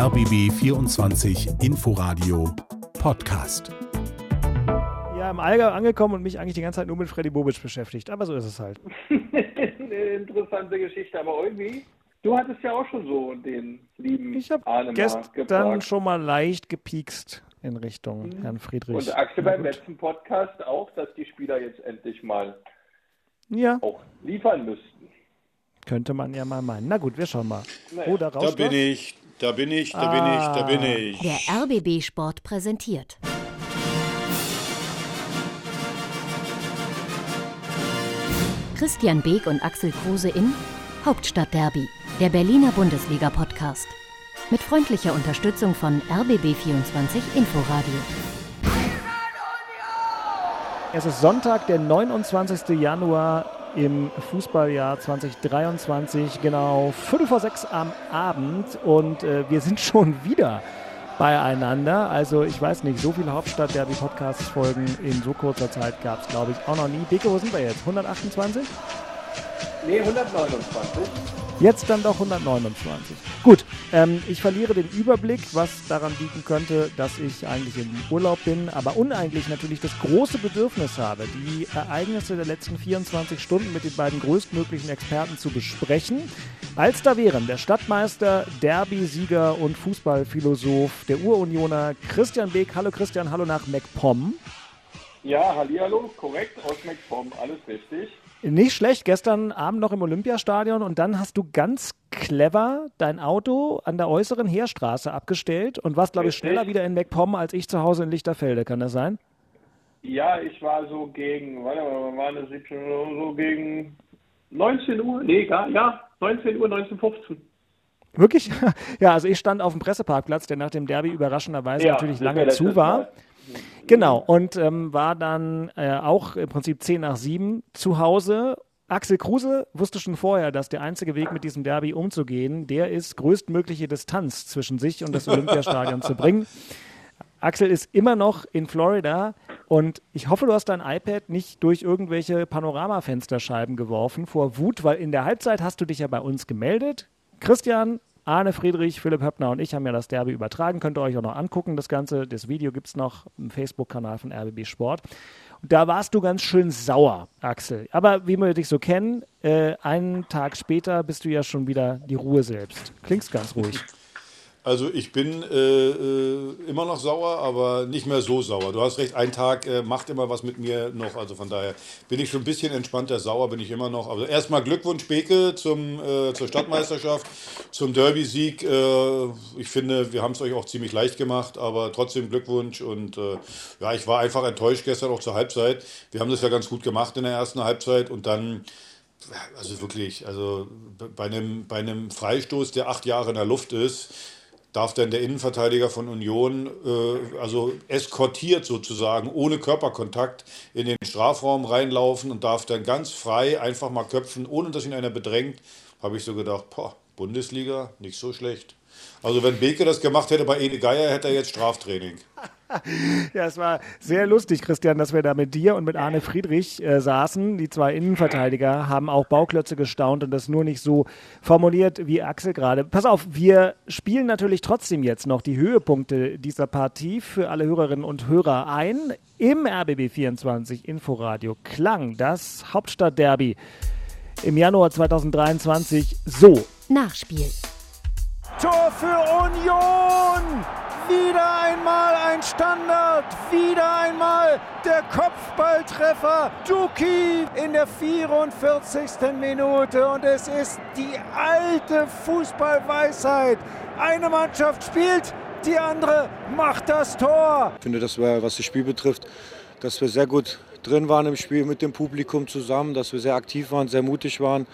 RBB 24 Inforadio Podcast. Ja, im Allgäu angekommen und mich eigentlich die ganze Zeit nur mit Freddy Bobic beschäftigt. Aber so ist es halt. Eine interessante Geschichte, aber irgendwie. Du hattest ja auch schon so den lieben Ich habe gestern gefragt. schon mal leicht gepiekst in Richtung Mhm. Herrn Friedrich. Und Axel beim letzten Podcast auch, dass die Spieler jetzt endlich mal Ja, auch liefern müssten. könnte man ja mal meinen. Na gut, wir schauen mal. Naja. Oh, da Da rauscht bin ich, da bin ich, da bin ich, da bin Ah. ich. Der RBB Sport präsentiert. Christian Beek und Axel Kruse in Hauptstadtderby, der Berliner Bundesliga-Podcast. Mit freundlicher Unterstützung von RBB24 Inforadio. Es ist Sonntag, der 29. Januar im Fußballjahr 2023, genau Viertel vor sechs am Abend und äh, wir sind schon wieder beieinander. Also ich weiß nicht, so viele Hauptstadt-Derby-Podcast-Folgen in so kurzer Zeit gab es, glaube ich, auch noch nie. Bicke, wo sind wir jetzt? 128? Nee, 129. Jetzt dann doch 129. Gut, ähm, ich verliere den Überblick, was daran liegen könnte, dass ich eigentlich im Urlaub bin, aber uneigentlich natürlich das große Bedürfnis habe, die Ereignisse der letzten 24 Stunden mit den beiden größtmöglichen Experten zu besprechen. Als da wären der Stadtmeister, Derby-Sieger und Fußballphilosoph, der Urunioner Christian Beek. Hallo Christian, hallo nach MacPom. Ja, Hallihallo, korrekt, aus McPom, alles richtig. Nicht schlecht, gestern Abend noch im Olympiastadion und dann hast du ganz clever dein Auto an der äußeren Heerstraße abgestellt und warst, glaube ich, schneller wieder in MacPom als ich zu Hause in Lichterfelde. Kann das sein? Ja, ich war so gegen, warte mal, war das 17 Uhr, so gegen 19 Uhr, nee, gar, ja, 19 Uhr, 19.15 Wirklich? Ja, also ich stand auf dem Presseparkplatz, der nach dem Derby überraschenderweise Ja, natürlich lange zu war. Mal. Genau, und ähm, war dann äh, auch im Prinzip 10 nach 7 zu Hause. Axel Kruse wusste schon vorher, dass der einzige Weg mit diesem Derby umzugehen, der ist, größtmögliche Distanz zwischen sich und das Olympiastadion zu bringen. Axel ist immer noch in Florida und ich hoffe, du hast dein iPad nicht durch irgendwelche Panoramafensterscheiben geworfen vor Wut, weil in der Halbzeit hast du dich ja bei uns gemeldet. Christian, Arne Friedrich, Philipp Höppner und ich haben ja das Derby übertragen. Könnt ihr euch auch noch angucken, das Ganze. Das Video gibt es noch im Facebook-Kanal von RBB Sport. Da warst du ganz schön sauer, Axel. Aber wie wir dich so kennen, äh, einen Tag später bist du ja schon wieder die Ruhe selbst. Klingst ganz ruhig. Also ich bin äh, äh, immer noch sauer, aber nicht mehr so sauer. Du hast recht, ein Tag äh, macht immer was mit mir noch. Also von daher bin ich schon ein bisschen entspannter. Sauer bin ich immer noch. Also erstmal Glückwunsch Beke zum, äh, zur Stadtmeisterschaft, zum Derby-Sieg. Äh, ich finde, wir haben es euch auch ziemlich leicht gemacht, aber trotzdem Glückwunsch. Und äh, ja, ich war einfach enttäuscht gestern auch zur Halbzeit. Wir haben das ja ganz gut gemacht in der ersten Halbzeit und dann also wirklich, also bei einem, bei einem Freistoß, der acht Jahre in der Luft ist, darf dann der Innenverteidiger von Union, äh, also eskortiert sozusagen, ohne Körperkontakt in den Strafraum reinlaufen und darf dann ganz frei einfach mal köpfen, ohne dass ihn einer bedrängt. Habe ich so gedacht, boah, Bundesliga, nicht so schlecht. Also wenn Beke das gemacht hätte bei Ede Geier, hätte er jetzt Straftraining. Ja, es war sehr lustig, Christian, dass wir da mit dir und mit Arne Friedrich äh, saßen. Die zwei Innenverteidiger haben auch Bauklötze gestaunt und das nur nicht so formuliert wie Axel gerade. Pass auf, wir spielen natürlich trotzdem jetzt noch die Höhepunkte dieser Partie für alle Hörerinnen und Hörer ein. Im RBB24 Inforadio klang das Hauptstadtderby im Januar 2023 so. Nachspiel. Tor für Union! Wieder einmal ein Standard, wieder einmal der Kopfballtreffer. Duki in der 44. Minute und es ist die alte Fußballweisheit. Eine Mannschaft spielt, die andere macht das Tor. Ich finde, dass wir, was das Spiel betrifft, dass wir sehr gut drin waren im Spiel mit dem Publikum zusammen, dass wir sehr aktiv waren, sehr mutig waren.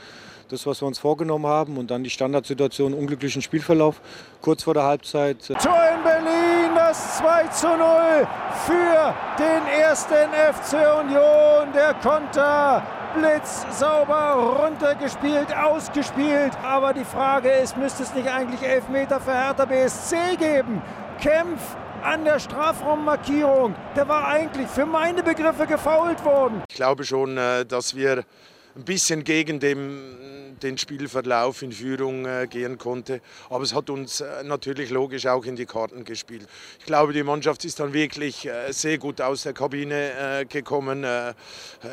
Das, was wir uns vorgenommen haben und dann die Standardsituation, unglücklichen Spielverlauf kurz vor der Halbzeit. Tor in Berlin, das 2 zu 0 für den ersten FC Union. Der Konter blitzsauber runtergespielt, ausgespielt. Aber die Frage ist, müsste es nicht eigentlich Elfmeter für Hertha BSC geben? Kempf an der Strafraummarkierung. Der war eigentlich für meine Begriffe gefault worden. Ich glaube schon, äh, dass wir ein bisschen gegen dem den Spielverlauf in Führung äh, gehen konnte. Aber es hat uns äh, natürlich logisch auch in die Karten gespielt. Ich glaube, die Mannschaft ist dann wirklich äh, sehr gut aus der Kabine gekommen.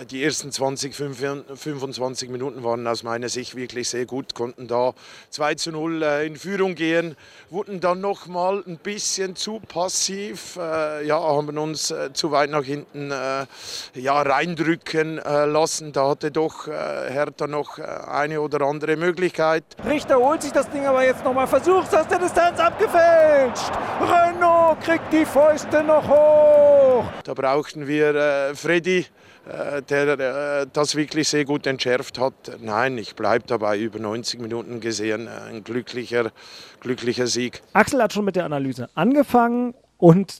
Die ersten 20, 25 Minuten waren aus meiner Sicht wirklich sehr gut, konnten da 2 zu 0 äh, in Führung gehen, wurden dann noch mal ein bisschen zu passiv, ja, haben uns zu weit nach hinten ja, reindrücken lassen. Da hatte doch Hertha noch eine oder oder andere Möglichkeit. Richter holt sich das Ding aber jetzt nochmal, versucht aus der Distanz abgefälscht. Renault kriegt die Fäuste noch hoch. Da brauchten wir äh, Freddy, äh, der äh, das wirklich sehr gut entschärft hat. Nein, ich bleibe dabei, über 90 Minuten gesehen, äh, ein glücklicher, glücklicher Sieg. Axel hat schon mit der Analyse angefangen und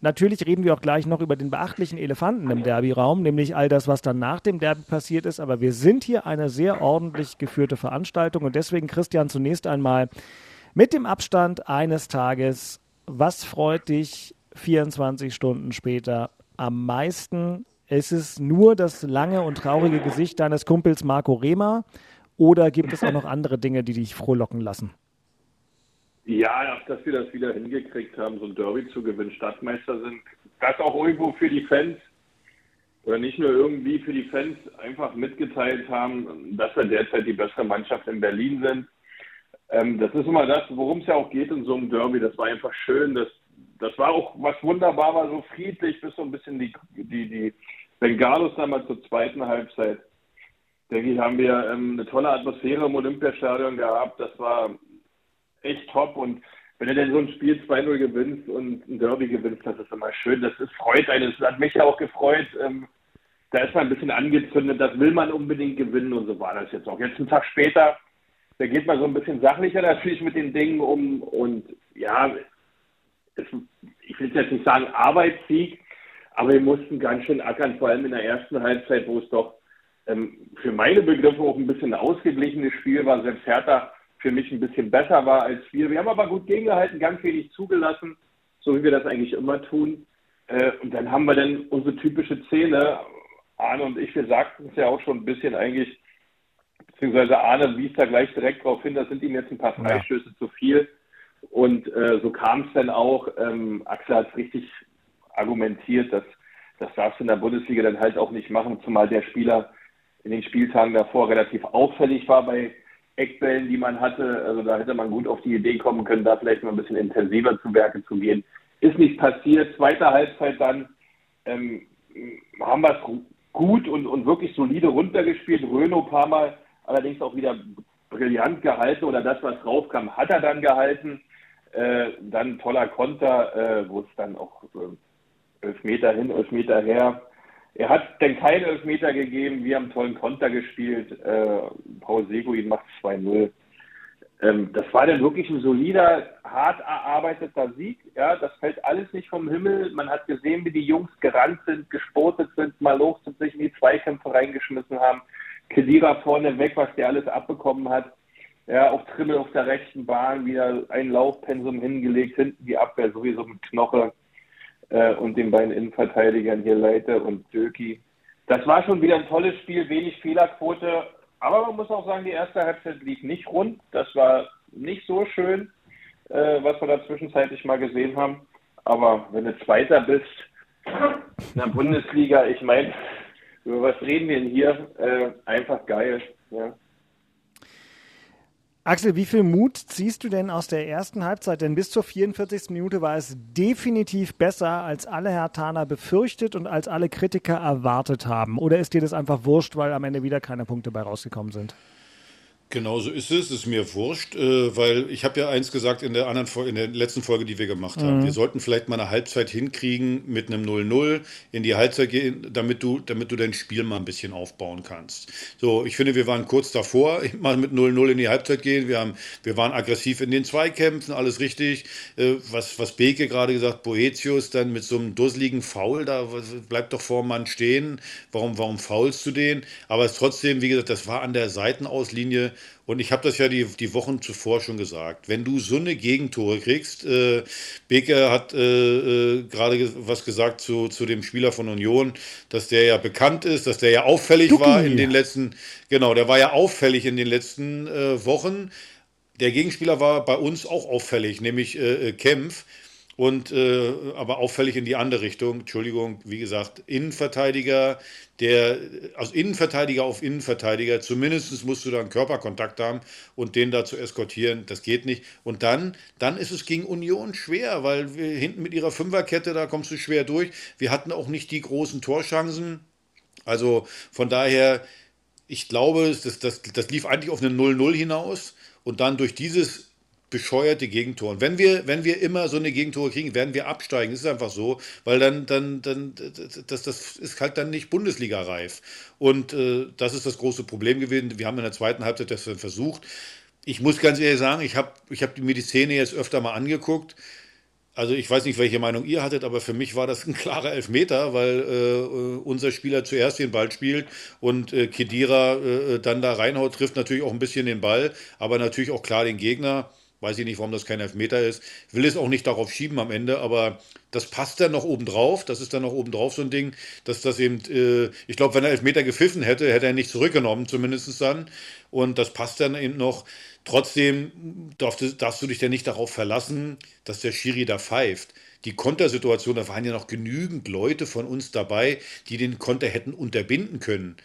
Natürlich reden wir auch gleich noch über den beachtlichen Elefanten im Derby-Raum, nämlich all das, was dann nach dem Derby passiert ist. Aber wir sind hier eine sehr ordentlich geführte Veranstaltung und deswegen, Christian, zunächst einmal mit dem Abstand eines Tages, was freut dich 24 Stunden später am meisten? Ist es nur das lange und traurige Gesicht deines Kumpels Marco Rehmer oder gibt es auch noch andere Dinge, die dich frohlocken lassen? Ja, dass wir das wieder hingekriegt haben, so ein Derby zu gewinnen, Stadtmeister sind, das auch irgendwo für die Fans oder nicht nur irgendwie für die Fans einfach mitgeteilt haben, dass wir derzeit die beste Mannschaft in Berlin sind. Ähm, das ist immer das, worum es ja auch geht in so einem Derby. Das war einfach schön. Das, das war auch was wunderbar, war so friedlich, bis so ein bisschen die, die, die Bengalos damals zur zweiten Halbzeit. Denke ich, haben wir ähm, eine tolle Atmosphäre im Olympiastadion gehabt. Das war echt top und wenn du denn so ein Spiel 2-0 gewinnst und ein Derby gewinnst, das ist immer schön. Das ist, freut einen. Das hat mich ja auch gefreut. Ähm, da ist man ein bisschen angezündet. Das will man unbedingt gewinnen und so war das jetzt auch. Jetzt einen Tag später, da geht man so ein bisschen sachlicher natürlich mit den Dingen um und ja, es, ich will jetzt nicht sagen Arbeitssieg, aber wir mussten ganz schön ackern, vor allem in der ersten Halbzeit, wo es doch ähm, für meine Begriffe auch ein bisschen ausgeglichenes Spiel war. Selbst Hertha für mich ein bisschen besser war als wir. Wir haben aber gut gegengehalten, ganz wenig zugelassen, so wie wir das eigentlich immer tun. Äh, und dann haben wir dann unsere typische Szene. Arne und ich, wir sagten es ja auch schon ein bisschen eigentlich, beziehungsweise Arne wies da gleich direkt darauf hin, das sind ihm jetzt ein paar Freistöße ja. zu viel. Und äh, so kam es dann auch. Ähm, Axel hat es richtig argumentiert, dass das darfst du in der Bundesliga dann halt auch nicht machen, zumal der Spieler in den Spieltagen davor relativ auffällig war bei Eckbällen, die man hatte. Also da hätte man gut auf die Idee kommen können, da vielleicht mal ein bisschen intensiver zu Werke zu gehen. Ist nicht passiert. Zweite Halbzeit dann ähm, haben wir es gut und, und wirklich solide runtergespielt. Röno paar Mal allerdings auch wieder brillant gehalten oder das, was raufkam, hat er dann gehalten. Äh, dann toller Konter, äh, wo es dann auch äh, elf Meter hin, elf Meter her er hat denn keinen Elfmeter gegeben. Wir haben tollen Konter gespielt. Äh, Paul Seguin macht 2-0. Ähm, das war dann wirklich ein solider, hart erarbeiteter Sieg. Ja, das fällt alles nicht vom Himmel. Man hat gesehen, wie die Jungs gerannt sind, gesportet sind, mal los sind, sich in die Zweikämpfe reingeschmissen haben. Kedira vorne weg, was der alles abbekommen hat. Ja, auch Trimmel auf der rechten Bahn, wieder ein Laufpensum hingelegt, hinten die Abwehr sowieso mit Knoche äh, und den beiden Innenverteidigern hier Leite und Döki. Das war schon wieder ein tolles Spiel, wenig Fehlerquote, aber man muss auch sagen, die erste Halbzeit lief nicht rund. Das war nicht so schön, äh, was wir da zwischenzeitlich mal gesehen haben. Aber wenn du Zweiter bist in der Bundesliga, ich meine, über was reden wir denn hier? Äh, einfach geil. Ja. Axel, wie viel Mut ziehst du denn aus der ersten Halbzeit? Denn bis zur 44. Minute war es definitiv besser, als alle Hertaner befürchtet und als alle Kritiker erwartet haben. Oder ist dir das einfach wurscht, weil am Ende wieder keine Punkte bei rausgekommen sind? Genau so ist es, ist mir wurscht, äh, weil ich habe ja eins gesagt in der anderen in der letzten Folge, die wir gemacht haben. Mhm. Wir sollten vielleicht mal eine Halbzeit hinkriegen mit einem 0-0 in die Halbzeit gehen, damit du, damit du dein Spiel mal ein bisschen aufbauen kannst. So, ich finde, wir waren kurz davor, mal mit 0-0 in die Halbzeit gehen. Wir, haben, wir waren aggressiv in den Zweikämpfen, alles richtig. Äh, was, was Beke gerade gesagt, Boetius dann mit so einem dusseligen Foul, da bleibt doch vor Mann stehen. Warum, warum faulst du den? Aber es trotzdem, wie gesagt, das war an der Seitenauslinie Und ich habe das ja die, die Wochen zuvor schon gesagt. Wenn du so eine Gegentore kriegst, äh, Beker hat äh, äh, gerade was gesagt zu, zu dem Spieler von Union, dass der ja bekannt ist, dass der ja auffällig Duki. war in den letzten, genau, der war ja auffällig in den letzten äh, Wochen. Der Gegenspieler war bei uns auch auffällig, nämlich äh, äh, Kempf. Und äh, aber auffällig in die andere Richtung. Entschuldigung, wie gesagt, Innenverteidiger, der, also Innenverteidiger auf Innenverteidiger, zumindest musst du dann Körperkontakt haben und den da zu eskortieren, das geht nicht. Und dann, dann ist es gegen Union schwer, weil wir hinten mit ihrer Fünferkette, da kommst du schwer durch. Wir hatten auch nicht die großen Torchancen. Also von daher, ich glaube, das, das, das lief eigentlich auf eine 0-0 hinaus und dann durch dieses bescheuerte Gegentor. Und wenn wir, wenn wir immer so eine Gegentore kriegen, werden wir absteigen. Das ist einfach so, weil dann, dann, dann, das, das ist halt dann nicht Bundesliga-reif. Und äh, das ist das große Problem gewesen. Wir haben in der zweiten Halbzeit das versucht. Ich muss ganz ehrlich sagen, ich habe ich hab mir die Szene jetzt öfter mal angeguckt. Also ich weiß nicht, welche Meinung ihr hattet, aber für mich war das ein klarer Elfmeter, weil äh, unser Spieler zuerst den Ball spielt und äh, Kedira äh, dann da reinhaut, trifft natürlich auch ein bisschen den Ball, aber natürlich auch klar den Gegner. Weiß ich nicht, warum das kein Elfmeter ist. Will es auch nicht darauf schieben am Ende, aber das passt dann noch obendrauf. Das ist dann noch obendrauf so ein Ding, dass das eben, äh, ich glaube, wenn er Elfmeter gepfiffen hätte, hätte er nicht zurückgenommen, zumindest dann. Und das passt dann eben noch. Trotzdem darfst du, darfst du dich ja nicht darauf verlassen, dass der Schiri da pfeift. Die Kontersituation, da waren ja noch genügend Leute von uns dabei, die den Konter hätten unterbinden können.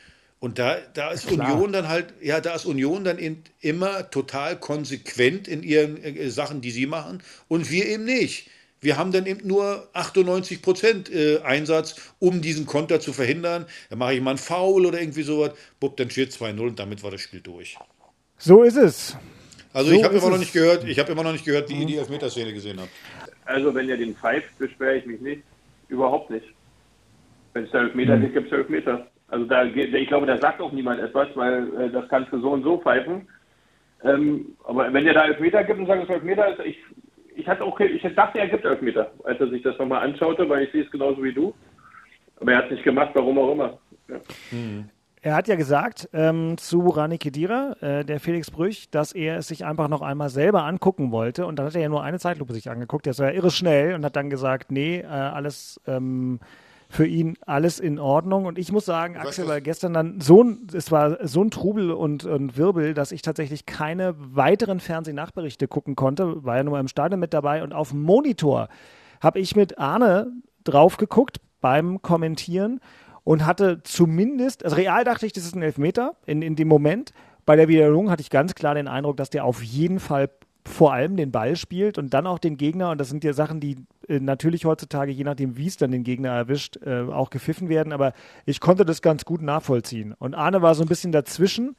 Und da, da ist Klar. Union dann halt, ja, da ist Union dann eben immer total konsequent in ihren äh, Sachen, die sie machen, und wir eben nicht. Wir haben dann eben nur 98 Prozent äh, Einsatz, um diesen Konter zu verhindern. Da mache ich mal einen Foul oder irgendwie sowas. Bupp, dann steht 2-0 und damit war das Spiel durch. So ist es. Also So ich habe immer noch nicht gehört, ich habe immer noch nicht gehört, wie ihr die Elfmeterszene gesehen habt. Also wenn ihr den pfeift, beschwere ich mich nicht. Überhaupt nicht. Wenn es da Elfmeter gibt, gibt es Elfmeter. Also da, ich glaube, da sagt auch niemand etwas, weil äh, das kannst du so und so pfeifen. Ähm, aber wenn ihr da Elfmeter gibt und sagt, es ist Elfmeter, ist, ich, ich, hatte auch, ich dachte, er gibt Elfmeter, als er sich das nochmal anschaute, weil ich sehe es genauso wie du. Aber er hat es nicht gemacht, warum auch immer. Ja. Er hat ja gesagt ähm, zu Rani Kedira, äh, der Felix Brüch, dass er es sich einfach noch einmal selber angucken wollte. Und dann hat er ja nur eine Zeitlupe sich angeguckt. Der war ja irre schnell und hat dann gesagt, nee, äh, alles ähm, für ihn alles in Ordnung. Und ich muss sagen, Axel, weil gestern dann so ein, es war so ein Trubel und, und Wirbel, dass ich tatsächlich keine weiteren Fernsehnachberichte gucken konnte, war ja nur im Stadion mit dabei und auf dem Monitor habe ich mit Arne drauf geguckt beim Kommentieren und hatte zumindest, also real dachte ich, das ist ein Elfmeter in, in dem Moment. Bei der Wiederholung hatte ich ganz klar den Eindruck, dass der auf jeden Fall vor allem den Ball spielt und dann auch den Gegner. Und das sind ja Sachen, die natürlich heutzutage, je nachdem, wie es dann den Gegner erwischt, äh, auch gepfiffen werden. Aber ich konnte das ganz gut nachvollziehen. Und Arne war so ein bisschen dazwischen.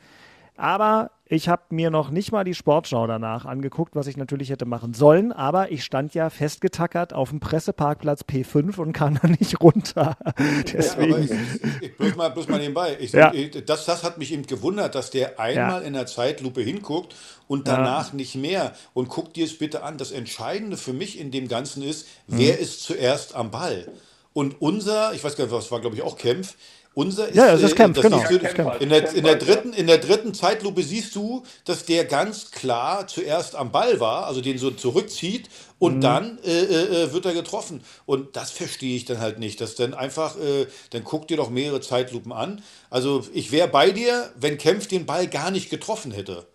Aber ich habe mir noch nicht mal die Sportschau danach angeguckt, was ich natürlich hätte machen sollen. Aber ich stand ja festgetackert auf dem Presseparkplatz P5 und kam da nicht runter. Aber Deswegen. ich, ich, bloß, mal, bloß mal nebenbei. Ich, Ja. das, das hat mich eben gewundert, dass der einmal in der Zeitlupe hinguckt und Ja. danach nicht mehr. Und guck dir es bitte an. Das Entscheidende für mich in dem Ganzen ist, Mhm. wer ist zuerst am Ball? Und unser, ich weiß gar nicht, was war, glaube ich, auch Kempf. Unser ist, Ja, das ist äh, Kempf, genau. du, Das Kempf. in, der, in, der dritten, in der dritten Zeitlupe siehst du, dass der ganz klar zuerst am Ball war, also den so zurückzieht und dann äh, äh, wird er getroffen. Und das verstehe ich dann halt nicht, dass dann einfach, äh, dann guck dir doch mehrere Zeitlupen an. Also ich wäre bei dir, wenn Kempf den Ball gar nicht getroffen hätte.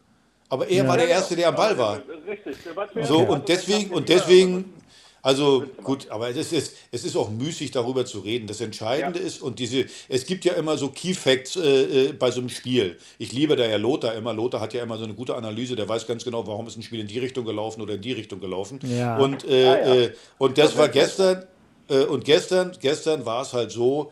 Aber er war der Erste, der am Ball war. Richtig, der war zuerst So, und deswegen, und deswegen, also gut, aber es ist, es ist auch müßig, darüber zu reden. Das Entscheidende ist, und diese, es gibt ja immer so Key Facts äh, äh, bei so einem Spiel. Ich liebe da ja Lothar immer. Lothar hat ja immer so eine gute Analyse, der weiß ganz genau, warum ist ein Spiel in die Richtung gelaufen oder in die Richtung gelaufen. Ja. Und, äh, äh, und das war gestern, äh, und gestern, gestern war es halt so,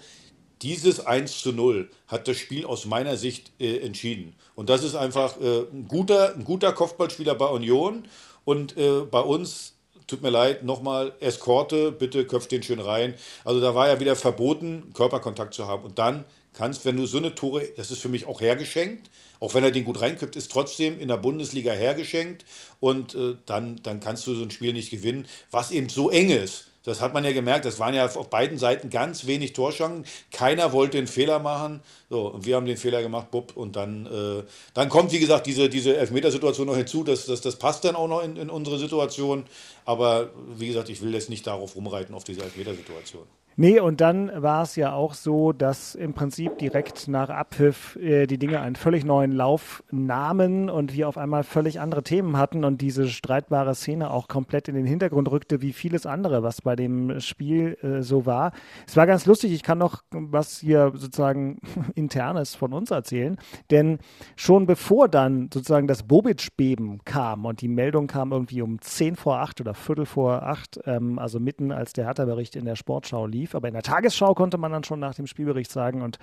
dieses 1 zu 0 hat das Spiel aus meiner Sicht äh, entschieden. Und das ist einfach äh, ein, guter, ein guter Kopfballspieler bei Union. Und äh, bei uns, tut mir leid, nochmal Eskorte, bitte köpft den schön rein. Also da war ja wieder verboten, Körperkontakt zu haben. Und dann kannst, wenn du so eine Tore, das ist für mich auch hergeschenkt, auch wenn er den gut reinkippt, ist trotzdem in der Bundesliga hergeschenkt und äh, dann, dann kannst du so ein Spiel nicht gewinnen, was eben so eng ist. Das hat man ja gemerkt, das waren ja auf beiden Seiten ganz wenig Torschancen. Keiner wollte einen Fehler machen. So, und wir haben den Fehler gemacht, bupp, und dann, äh, dann kommt, wie gesagt, diese, diese Elfmetersituation noch hinzu. Das, das, das passt dann auch noch in, in unsere Situation. Aber wie gesagt, ich will jetzt nicht darauf rumreiten, auf diese Elfmetersituation. Nee, und dann war es ja auch so, dass im Prinzip direkt nach Abpfiff äh, die Dinge einen völlig neuen Lauf nahmen und wir auf einmal völlig andere Themen hatten und diese streitbare Szene auch komplett in den Hintergrund rückte, wie vieles andere, was bei dem Spiel äh, so war. Es war ganz lustig, ich kann noch was hier sozusagen internes von uns erzählen, denn schon bevor dann sozusagen das Bobic-Beben kam und die Meldung kam irgendwie um 10 vor 8 oder Viertel vor 8, ähm, also mitten als der Hertha-Bericht in der Sportschau lief, lief. Aber in der Tagesschau konnte man dann schon nach dem Spielbericht sagen und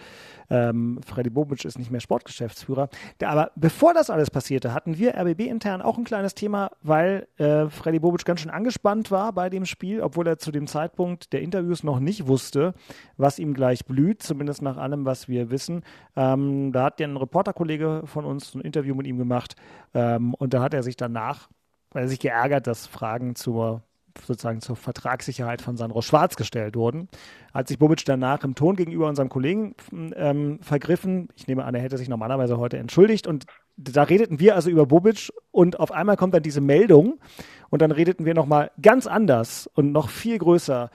ähm, Freddy Bobic ist nicht mehr Sportgeschäftsführer. aber bevor das alles passierte, hatten wir RBB intern auch ein kleines Thema, weil äh, Freddy Bobic ganz schön angespannt war bei dem Spiel, obwohl er zu dem Zeitpunkt der Interviews noch nicht wusste, was ihm gleich blüht, zumindest nach allem, was wir wissen. Ähm, da hat ja ein Reporterkollege von uns ein Interview mit ihm gemacht ähm, und da hat er sich danach, weil er sich geärgert, dass Fragen zur sozusagen zur Vertragssicherheit von Sandro Schwarz gestellt wurden. Hat sich Bobic danach im Ton gegenüber unserem Kollegen ähm, vergriffen. Ich nehme an, er hätte sich normalerweise heute entschuldigt. Und da redeten wir also über Bobic und auf einmal kommt dann diese Meldung und dann redeten wir nochmal ganz anders und noch viel größer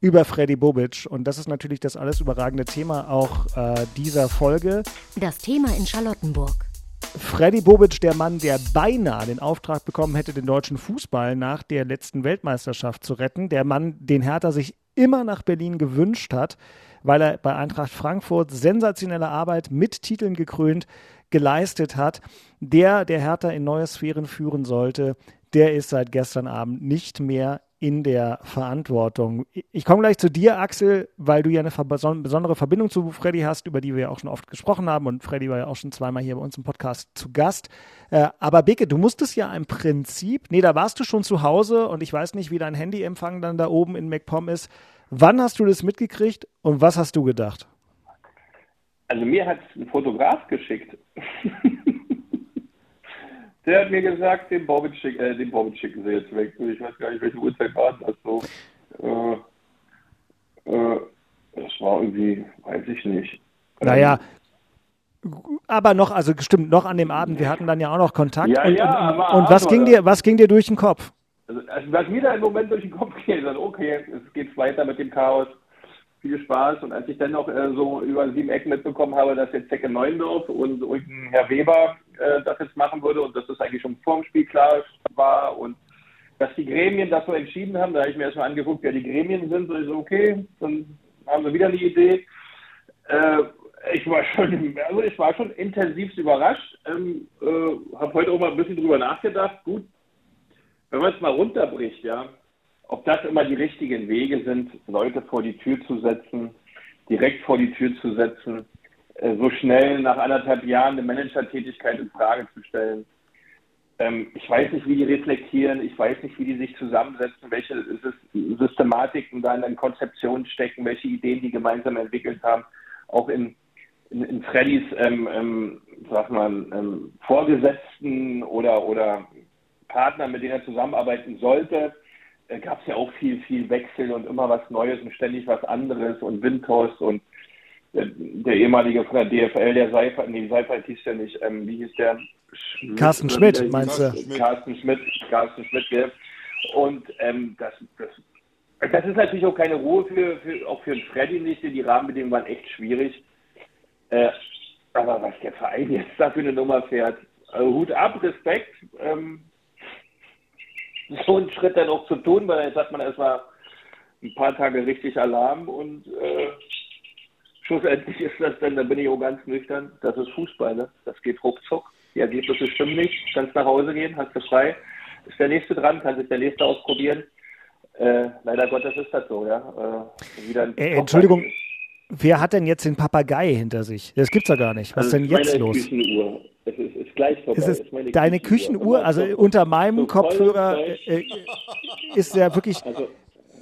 über Freddy Bobic. Und das ist natürlich das alles überragende Thema auch äh, dieser Folge. Das Thema in Charlottenburg. Freddy Bobic, der Mann, der beinahe den Auftrag bekommen hätte, den deutschen Fußball nach der letzten Weltmeisterschaft zu retten. Der Mann, den Hertha sich immer nach Berlin gewünscht hat, weil er bei Eintracht Frankfurt sensationelle Arbeit mit Titeln gekrönt geleistet hat. Der, der Hertha in neue Sphären führen sollte, der ist seit gestern Abend nicht mehr in der Verantwortung. Ich komme gleich zu dir, Axel, weil du ja eine besondere Verbindung zu Freddy hast, über die wir ja auch schon oft gesprochen haben. Und Freddy war ja auch schon zweimal hier bei uns im Podcast zu Gast. Äh, aber Beke, du musstest ja im Prinzip, nee, da warst du schon zu Hause und ich weiß nicht, wie dein Handyempfang dann da oben in MacPom ist. Wann hast du das mitgekriegt und was hast du gedacht? Also mir hat ein Fotograf geschickt. Der hat mir gesagt, den Bobic, schick, äh, den Bobic schicken sie jetzt weg. Ich weiß gar nicht, welche Uhrzeit war das so. Äh, äh, das war irgendwie, weiß ich nicht. Naja, aber noch, also stimmt, noch an dem Abend, wir hatten dann ja auch noch Kontakt. Ja, und, ja, und, und was, ging dir, was ging dir durch den Kopf? Also, was mir da im Moment durch den Kopf geht, ist, okay, es geht weiter mit dem Chaos viel Spaß. Und als ich dann noch äh, so über sieben Ecken mitbekommen habe, dass jetzt Zecke Neuendorf und irgendein Herr Weber äh, das jetzt machen würde und dass das eigentlich schon vor dem Spiel klar war und dass die Gremien das so entschieden haben, da habe ich mir erstmal angeguckt, wer die Gremien sind. Und ich so, okay, dann haben wir wieder eine Idee. Äh, ich war schon, also ich war schon intensivst überrascht. Ähm, äh, habe heute auch mal ein bisschen drüber nachgedacht. Gut, wenn man es mal runterbricht, ja, ob das immer die richtigen Wege sind, Leute vor die Tür zu setzen, direkt vor die Tür zu setzen, äh, so schnell nach anderthalb Jahren eine Managertätigkeit in Frage zu stellen. Ähm, ich weiß nicht, wie die reflektieren, ich weiß nicht, wie die sich zusammensetzen, welche Systematiken da in den Konzeptionen stecken, welche Ideen die gemeinsam entwickelt haben, auch in, in, in Freddys, ähm, ähm, sag mal, ähm, Vorgesetzten oder, oder Partner, mit denen er zusammenarbeiten sollte gab es ja auch viel, viel Wechsel und immer was Neues und ständig was anderes und Windhorst und der, äh, der ehemalige von der DFL, der Seifert, nee, Seifert hieß ja nicht, ähm, wie hieß der? Schmidt, Carsten Schmidt, äh, meinst du? Carsten Schmidt, Carsten Schmidt, ja. Und ähm, das, das, das ist natürlich auch keine Ruhe für, für auch für einen Freddy nicht, die Rahmenbedingungen waren echt schwierig. Äh, aber was der Verein jetzt da für eine Nummer fährt, also Hut ab, Respekt. Ähm, so einen Schritt dann auch zu tun, weil jetzt hat man erstmal ein paar Tage richtig Alarm und äh, schlussendlich ist das dann, da bin ich auch ganz nüchtern, das ist Fußball, ne? das geht ruckzuck, die Ergebnisse stimmen nicht, kannst nach Hause gehen, hast du frei, ist der Nächste dran, kann sich der Nächste ausprobieren. Äh, leider Gottes ist das so, ja. Äh, wieder äh, Entschuldigung, wer hat denn jetzt den Papagei hinter sich? Das gibt's ja gar nicht. Was ist denn jetzt los? Küchenuhr. Es ist, ist gleich vorbei. Ist es ist deine Küchenuhr? Also unter meinem so Kopfhörer äh, ist ja wirklich also,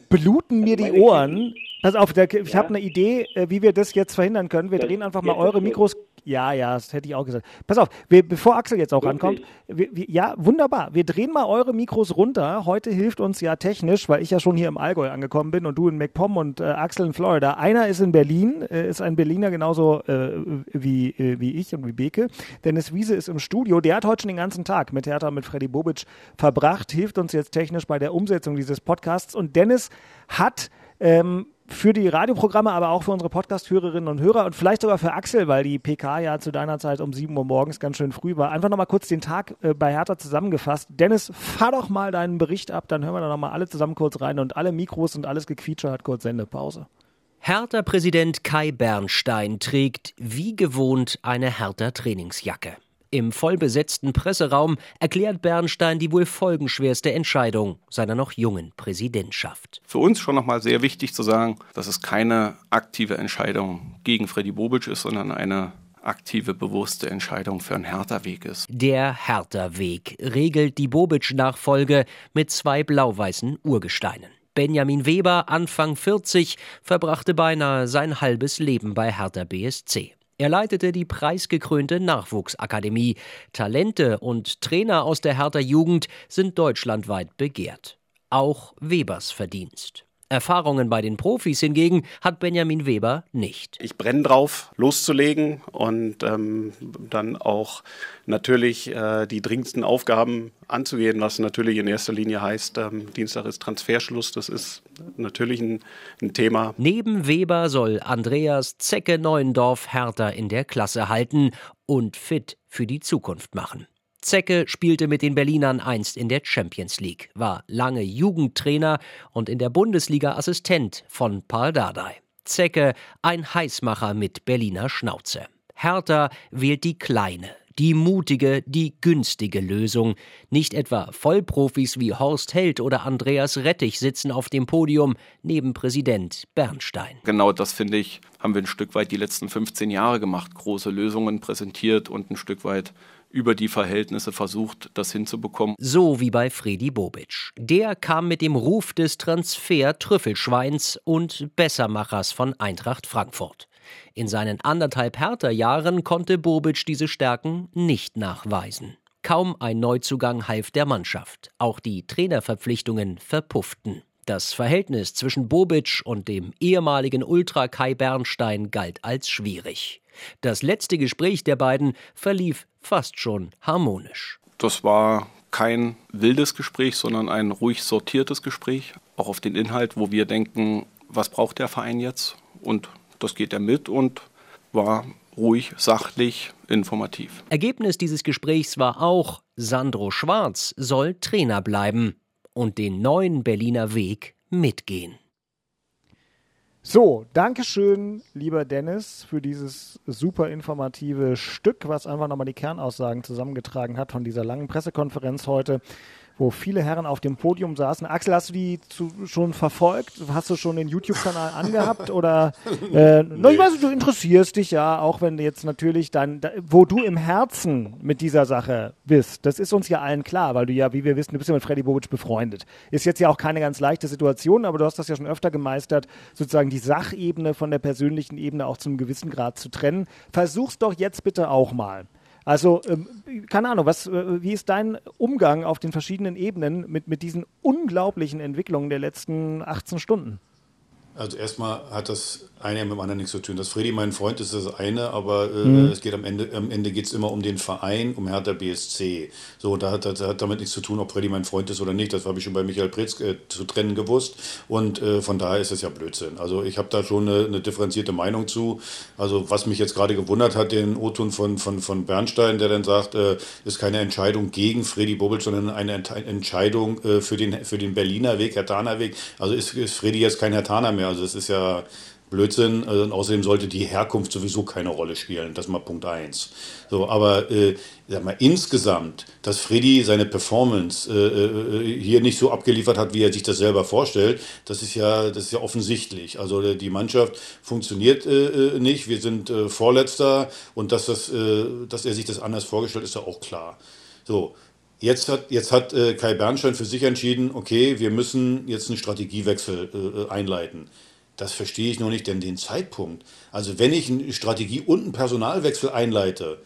bluten mir die Ohren. Pass auf, ich ja? habe eine Idee, äh, wie wir das jetzt verhindern können. Wir drehen einfach mal eure Mikros. Ja, ja, das hätte ich auch gesagt. Pass auf, wir, bevor Axel jetzt auch Wirklich? rankommt. Wir, wir, ja, wunderbar. Wir drehen mal eure Mikros runter. Heute hilft uns ja technisch, weil ich ja schon hier im Allgäu angekommen bin und du in MacPom und äh, Axel in Florida. Einer ist in Berlin, äh, ist ein Berliner genauso äh, wie, äh, wie ich und wie Beke. Dennis Wiese ist im Studio. Der hat heute schon den ganzen Tag mit Hertha, mit Freddy Bobic verbracht, hilft uns jetzt technisch bei der Umsetzung dieses Podcasts. Und Dennis hat ähm, für die Radioprogramme, aber auch für unsere Podcast-Hörerinnen und Hörer und vielleicht sogar für Axel, weil die PK ja zu deiner Zeit um 7 Uhr morgens ganz schön früh war. Einfach nochmal kurz den Tag äh, bei Hertha zusammengefasst. Dennis, fahr doch mal deinen Bericht ab, dann hören wir da nochmal alle zusammen kurz rein und alle Mikros und alles Gequietsche hat kurz Sendepause. Hertha-Präsident Kai Bernstein trägt wie gewohnt eine Hertha-Trainingsjacke. Im vollbesetzten Presseraum erklärt Bernstein die wohl folgenschwerste Entscheidung seiner noch jungen Präsidentschaft. Für uns schon nochmal sehr wichtig zu sagen, dass es keine aktive Entscheidung gegen Freddy Bobic ist, sondern eine aktive, bewusste Entscheidung für einen Hertha-Weg ist. Der Hertha-Weg regelt die Bobic-Nachfolge mit zwei blau-weißen Urgesteinen. Benjamin Weber, Anfang 40, verbrachte beinahe sein halbes Leben bei Hertha BSC. Er leitete die preisgekrönte Nachwuchsakademie. Talente und Trainer aus der Hertha Jugend sind deutschlandweit begehrt. Auch Webers Verdienst. Erfahrungen bei den Profis hingegen hat Benjamin Weber nicht. Ich brenne drauf, loszulegen und ähm, dann auch natürlich äh, die dringendsten Aufgaben anzugehen, was natürlich in erster Linie heißt, ähm, Dienstag ist Transferschluss. Das ist natürlich ein, ein, Thema. Neben Weber soll Andreas Zecke Neuendorf Hertha in der Klasse halten und fit für die Zukunft machen. Zecke spielte mit den Berlinern einst in der Champions League, war lange Jugendtrainer und in der Bundesliga Assistent von Paul Dardai. Zecke ein Heißmacher mit Berliner Schnauze. Hertha wählt die kleine, die mutige, die günstige Lösung. Nicht etwa Vollprofis wie Horst Held oder Andreas Rettich sitzen auf dem Podium neben Präsident Bernstein. Genau das finde ich, haben wir ein Stück weit die letzten 15 Jahre gemacht. Große Lösungen präsentiert und ein Stück weit über die Verhältnisse versucht, das hinzubekommen. So wie bei Fredi Bobic. Der kam mit dem Ruf des Transfer-Trüffelschweins und Bessermachers von Eintracht Frankfurt. In seinen anderthalb Hertha-Jahren konnte Bobic diese Stärken nicht nachweisen. Kaum ein Neuzugang half der Mannschaft. Auch die Trainerverpflichtungen verpufften. Das Verhältnis zwischen Bobic und dem ehemaligen Ultra Kai Bernstein galt als schwierig. Das letzte Gespräch der beiden verlief fast schon harmonisch. Das war kein wildes Gespräch, sondern ein ruhig sortiertes Gespräch, auch auf den Inhalt, wo wir denken, was braucht der Verein jetzt? Und das geht er mit und war ruhig, sachlich, informativ. Ergebnis dieses Gesprächs war auch, Sandro Schwarz soll Trainer bleiben und den neuen Berliner Weg mitgehen. So, Dankeschön, lieber Dennis, für dieses super informative Stück, was einfach nochmal die Kernaussagen zusammengetragen hat von dieser langen Pressekonferenz heute wo viele Herren auf dem Podium saßen. Axel, hast du die zu, schon verfolgt? Hast du schon den YouTube-Kanal angehabt? Oder äh, nee. ich weiß, du interessierst dich ja, auch wenn jetzt natürlich dann, da, wo du im Herzen mit dieser Sache bist, das ist uns ja allen klar, weil du ja, wie wir wissen, du bist ja mit Freddy Bobic befreundet. Ist jetzt ja auch keine ganz leichte Situation, aber du hast das ja schon öfter gemeistert, sozusagen die Sachebene von der persönlichen Ebene auch zum gewissen Grad zu trennen. Versuch's doch jetzt bitte auch mal. Also, ähm, keine Ahnung, was, äh, wie ist dein Umgang auf den verschiedenen Ebenen mit, mit diesen unglaublichen Entwicklungen der letzten 18 Stunden? Also erstmal hat das eine mit dem anderen nichts zu tun. Dass Freddy mein Freund ist, das eine, aber äh, mhm. es geht am Ende, am Ende geht es immer um den Verein, um Hertha BSC. So, da hat, das hat damit nichts zu tun, ob Freddy mein Freund ist oder nicht. Das habe ich schon bei Michael Pretz äh, zu trennen gewusst. Und äh, von daher ist es ja Blödsinn. Also ich habe da schon eine, eine, differenzierte Meinung zu. Also was mich jetzt gerade gewundert hat, den O-Ton von, von, von Bernstein, der dann sagt, äh, ist keine Entscheidung gegen Freddy Bobic, sondern eine Ent Entscheidung äh, für, den, für den Berliner Weg, Hertaner Weg. Also ist, ist Freddy jetzt kein Hertaner mehr. Also es ist ja Blödsinn. Also, und außerdem sollte die Herkunft sowieso keine Rolle spielen. Das ist mal Punkt eins. So, aber äh, sag mal, insgesamt, dass Freddy seine Performance äh, äh, hier nicht so abgeliefert hat, wie er sich das selber vorstellt, das ist ja, das ist ja offensichtlich. Also äh, die Mannschaft funktioniert äh, äh, nicht. Wir sind äh, Vorletzter und dass, das, äh, dass er sich das anders vorgestellt ist, ist ja auch klar. So, Jetzt hat, jetzt hat äh, Kai Bernstein für sich entschieden, okay, wir müssen jetzt einen Strategiewechsel äh, einleiten. Das verstehe ich noch nicht, denn den Zeitpunkt. Also wenn ich eine Strategie und einen Personalwechsel einleite,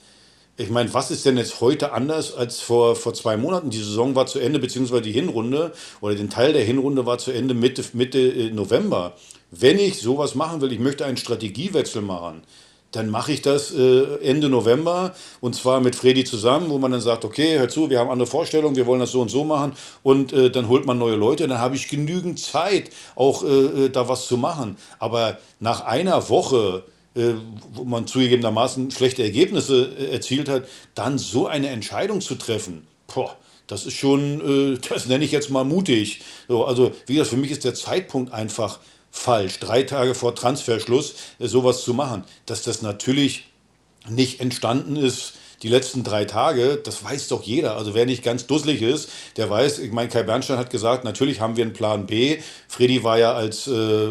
ich meine, was ist denn jetzt heute anders als vor, vor zwei Monaten? Die Saison war zu Ende, beziehungsweise die Hinrunde oder den Teil der Hinrunde war zu Ende Mitte, Mitte äh, November. Wenn ich sowas machen will, ich möchte einen Strategiewechsel machen, dann mache ich das äh, Ende November und zwar mit Freddy zusammen, wo man dann sagt, okay, hör zu, wir haben andere Vorstellungen, wir wollen das so und so machen und äh, dann holt man neue Leute, dann habe ich genügend Zeit, auch äh, äh da was zu machen. Aber nach einer Woche, äh, wo man zugegebenermaßen schlechte Ergebnisse äh, erzielt hat, dann so eine Entscheidung zu treffen, boah, das ist schon, das nenne ich jetzt mal mutig. So, also wie gesagt, für mich ist der Zeitpunkt einfach falsch, drei Tage vor Transferschluss äh, sowas zu machen. Dass das natürlich nicht entstanden ist, die letzten drei Tage, das weiß doch jeder. Also wer nicht ganz dusselig ist, der weiß, ich meine, Kai Bernstein hat gesagt, natürlich haben wir einen Plan B. Freddy war ja als äh,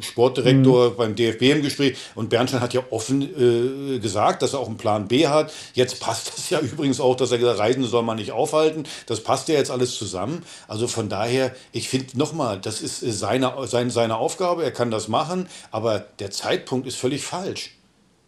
Sportdirektor mhm. beim DFB im Gespräch und Bernstein hat ja offen äh, gesagt, dass er auch einen Plan B hat. Jetzt passt das ja übrigens auch, dass er gesagt hat, Reisen soll man nicht aufhalten. Das passt ja jetzt alles zusammen. Also von daher, ich finde nochmal, das ist seine, seine, seine Aufgabe, er kann das machen, aber der Zeitpunkt ist völlig falsch.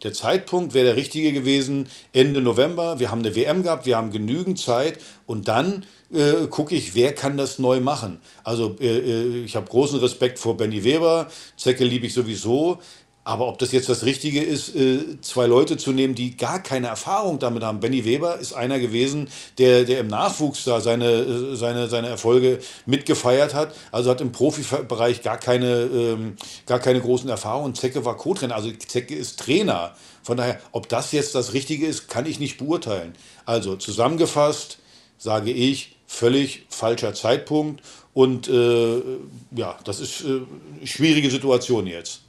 Der Zeitpunkt wäre der richtige gewesen, Ende November. Wir haben eine WM gehabt, wir haben genügend Zeit und dann äh, gucke ich, wer kann das neu machen. Also äh, äh ich habe großen Respekt vor Benny Weber, Zecke liebe ich sowieso, aber ob das jetzt das Richtige ist, äh, zwei Leute zu nehmen, die gar keine Erfahrung damit haben. Benny Weber ist einer gewesen, der, der im Nachwuchs da seine, äh, seine, seine Erfolge mitgefeiert hat. Also hat im Profibereich gar keine, ähm, gar keine großen Erfahrungen. Zecke war Co-Trainer, also Zecke ist Trainer. Von daher, ob das jetzt das Richtige ist, kann ich nicht beurteilen. Also zusammengefasst sage ich, völlig falscher Zeitpunkt. Und äh, ja, das ist äh, schwierige Situation jetzt.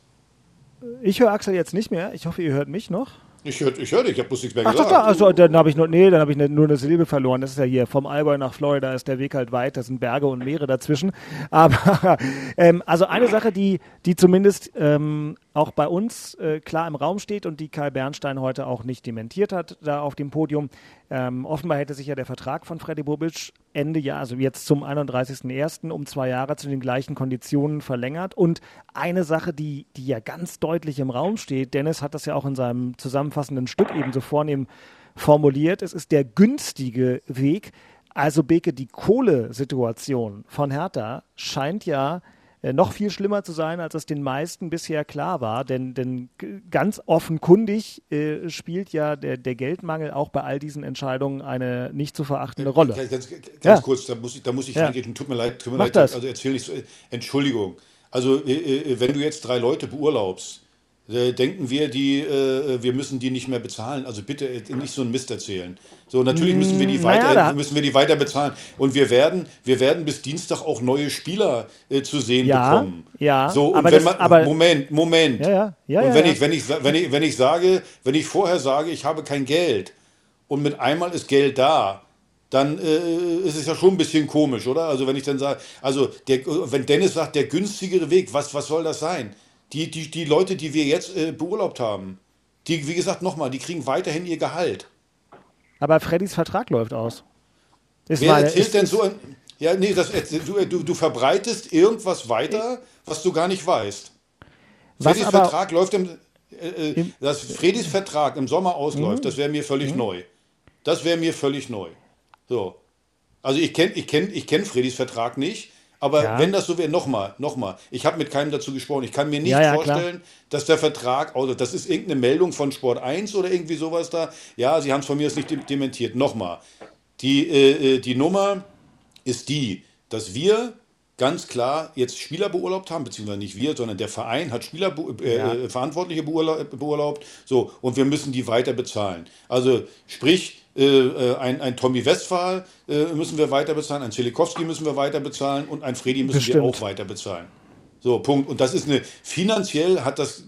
Ich höre Axel jetzt nicht mehr. Ich hoffe, ihr hört mich noch. Ich höre ich hör dich, ich habe bloß nichts mehr Ach, gesagt. Ach, also, dann habe ich nur, nee, dann habe ich ne, nur eine Silbe verloren. Das ist ja hier vom Allgäu nach Florida ist der Weg halt weit, da sind Berge und Meere dazwischen. Aber ähm, also eine Sache, die, die zumindest ähm, auch bei uns äh, klar im Raum steht und die Kai Bernstein heute auch nicht dementiert hat, da auf dem Podium. Ähm, offenbar hätte sich ja der Vertrag von Freddy Bobic Ende Jahr, also jetzt zum 31.01. um zwei Jahre zu den gleichen Konditionen verlängert. Und eine Sache, die, die ja ganz deutlich im Raum steht, Dennis hat das ja auch in seinem zusammenfassenden Stück eben so vornehm formuliert, es ist der günstige Weg. Also Beke, die Kohlesituation von Hertha scheint ja noch viel schlimmer zu sein, als es den meisten bisher klar war. Denn, denn ganz offenkundig äh, spielt ja der, der Geldmangel auch bei all diesen Entscheidungen eine nicht zu verachtende Rolle. Ganz, ganz, ganz ja. kurz, da muss ich, da muss ich ja. tut mir leid, tut mir leid, das. also erzähl nicht so, Entschuldigung. Also äh, äh, wenn du jetzt drei Leute beurlaubst, äh, denken wir, die, äh, wir müssen die nicht mehr bezahlen. Also bitte nicht so einen Mist erzählen. So, natürlich müssen wir die weiter, naja, müssen wir die weiter bezahlen. Und wir werden, wir werden bis Dienstag auch neue Spieler äh, zu sehen ja, bekommen. Ja, so, und wenn das, man, aber, Moment, Moment. Ja, ja, ja, und wenn, Ich, wenn, ich, wenn, ich, wenn ich sage, wenn ich vorher sage, ich habe kein Geld und mit einmal ist Geld da, dann äh, ist es ja schon ein bisschen komisch, oder? Also wenn ich dann sage, also der, wenn Dennis sagt, der günstigere Weg, was, was soll das sein? Die, die, die Leute, die wir jetzt äh, beurlaubt haben, die, wie gesagt, nochmal, die kriegen weiterhin ihr Gehalt. Aber Freddys Vertrag läuft aus. Ist Wer meine, erzählt ist, denn so ein. Ja, nee, das, du, du, du verbreitest irgendwas weiter, was du gar nicht weißt. Freddys Vertrag läuft im. Äh, äh, dass Freddys Vertrag im Sommer ausläuft, mhm. das wäre mir völlig mhm. neu. Das wäre mir völlig neu. So. Also ich kenne ich kenn, ich kenn Freddys Vertrag nicht, aber ja. wenn das so wäre, nochmal, nochmal, ich habe mit keinem dazu gesprochen. Ich kann mir nicht ja, ja, vorstellen, klar. dass der Vertrag, also das ist irgendeine Meldung von Sport 1 oder irgendwie sowas da. Ja, Sie haben es von mir aus nicht dementiert. Nochmal, die, äh, äh, die Nummer ist die, dass wir ganz klar jetzt Spieler beurlaubt haben, beziehungsweise nicht wir, sondern der Verein hat Spieler äh, äh, Verantwortliche beurlaubt, so und wir müssen die weiter bezahlen. Also sprich, äh, äh, ein, ein Tommy Westphal äh, müssen wir weiter bezahlen, ein Zelikowski müssen wir weiter bezahlen und ein Fredi müssen Bestimmt. wir auch weiter bezahlen. So, Punkt. Und das ist eine, finanziell hat das,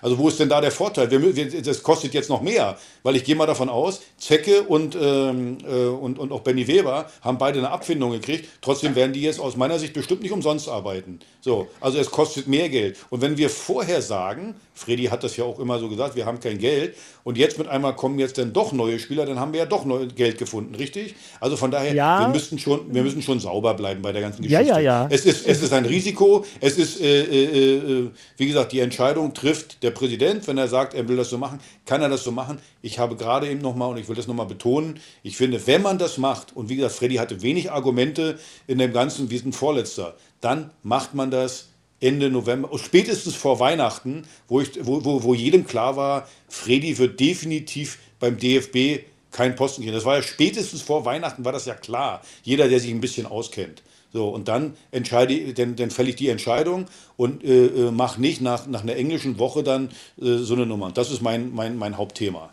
also wo ist denn da der Vorteil? Wir, wir, das kostet jetzt noch mehr, weil ich gehe mal davon aus, Zecke und, ähm, äh, und, und auch Benny Weber haben beide eine Abfindung gekriegt. Trotzdem werden die jetzt aus meiner Sicht bestimmt nicht umsonst arbeiten. So, also es kostet mehr Geld. Und wenn wir vorher sagen, Freddy hat das ja auch immer so gesagt, wir haben kein Geld und jetzt mit einmal kommen jetzt dann doch neue Spieler, dann haben wir ja doch neu Geld gefunden, richtig? Also von daher, ja. wir, müssten schon, wir müssen schon sauber bleiben bei der ganzen Geschichte. Ja, ja, ja. Es ist, es ist ein Risiko, es ist äh, äh, äh, wie gesagt, die Entscheidung trifft der Präsident. Wenn er sagt, er will das so machen, kann er das so machen. Ich habe gerade eben nochmal, und ich will das nochmal betonen, ich finde, wenn man das macht, und wie gesagt, Freddy hatte wenig Argumente in dem Ganzen wie ein Vorletzter, dann macht man das Ende November, spätestens vor Weihnachten, wo, ich, wo, wo, wo jedem klar war, Freddy wird definitiv beim DFB kein Posten gehen. Das war ja spätestens vor Weihnachten, war das ja klar. Jeder, der sich ein bisschen auskennt. So, und dann entscheide dann, dann fälle ich die Entscheidung und äh, äh mache nicht nach, nach einer englischen Woche dann äh, so eine Nummer. Das ist mein, mein, mein Hauptthema.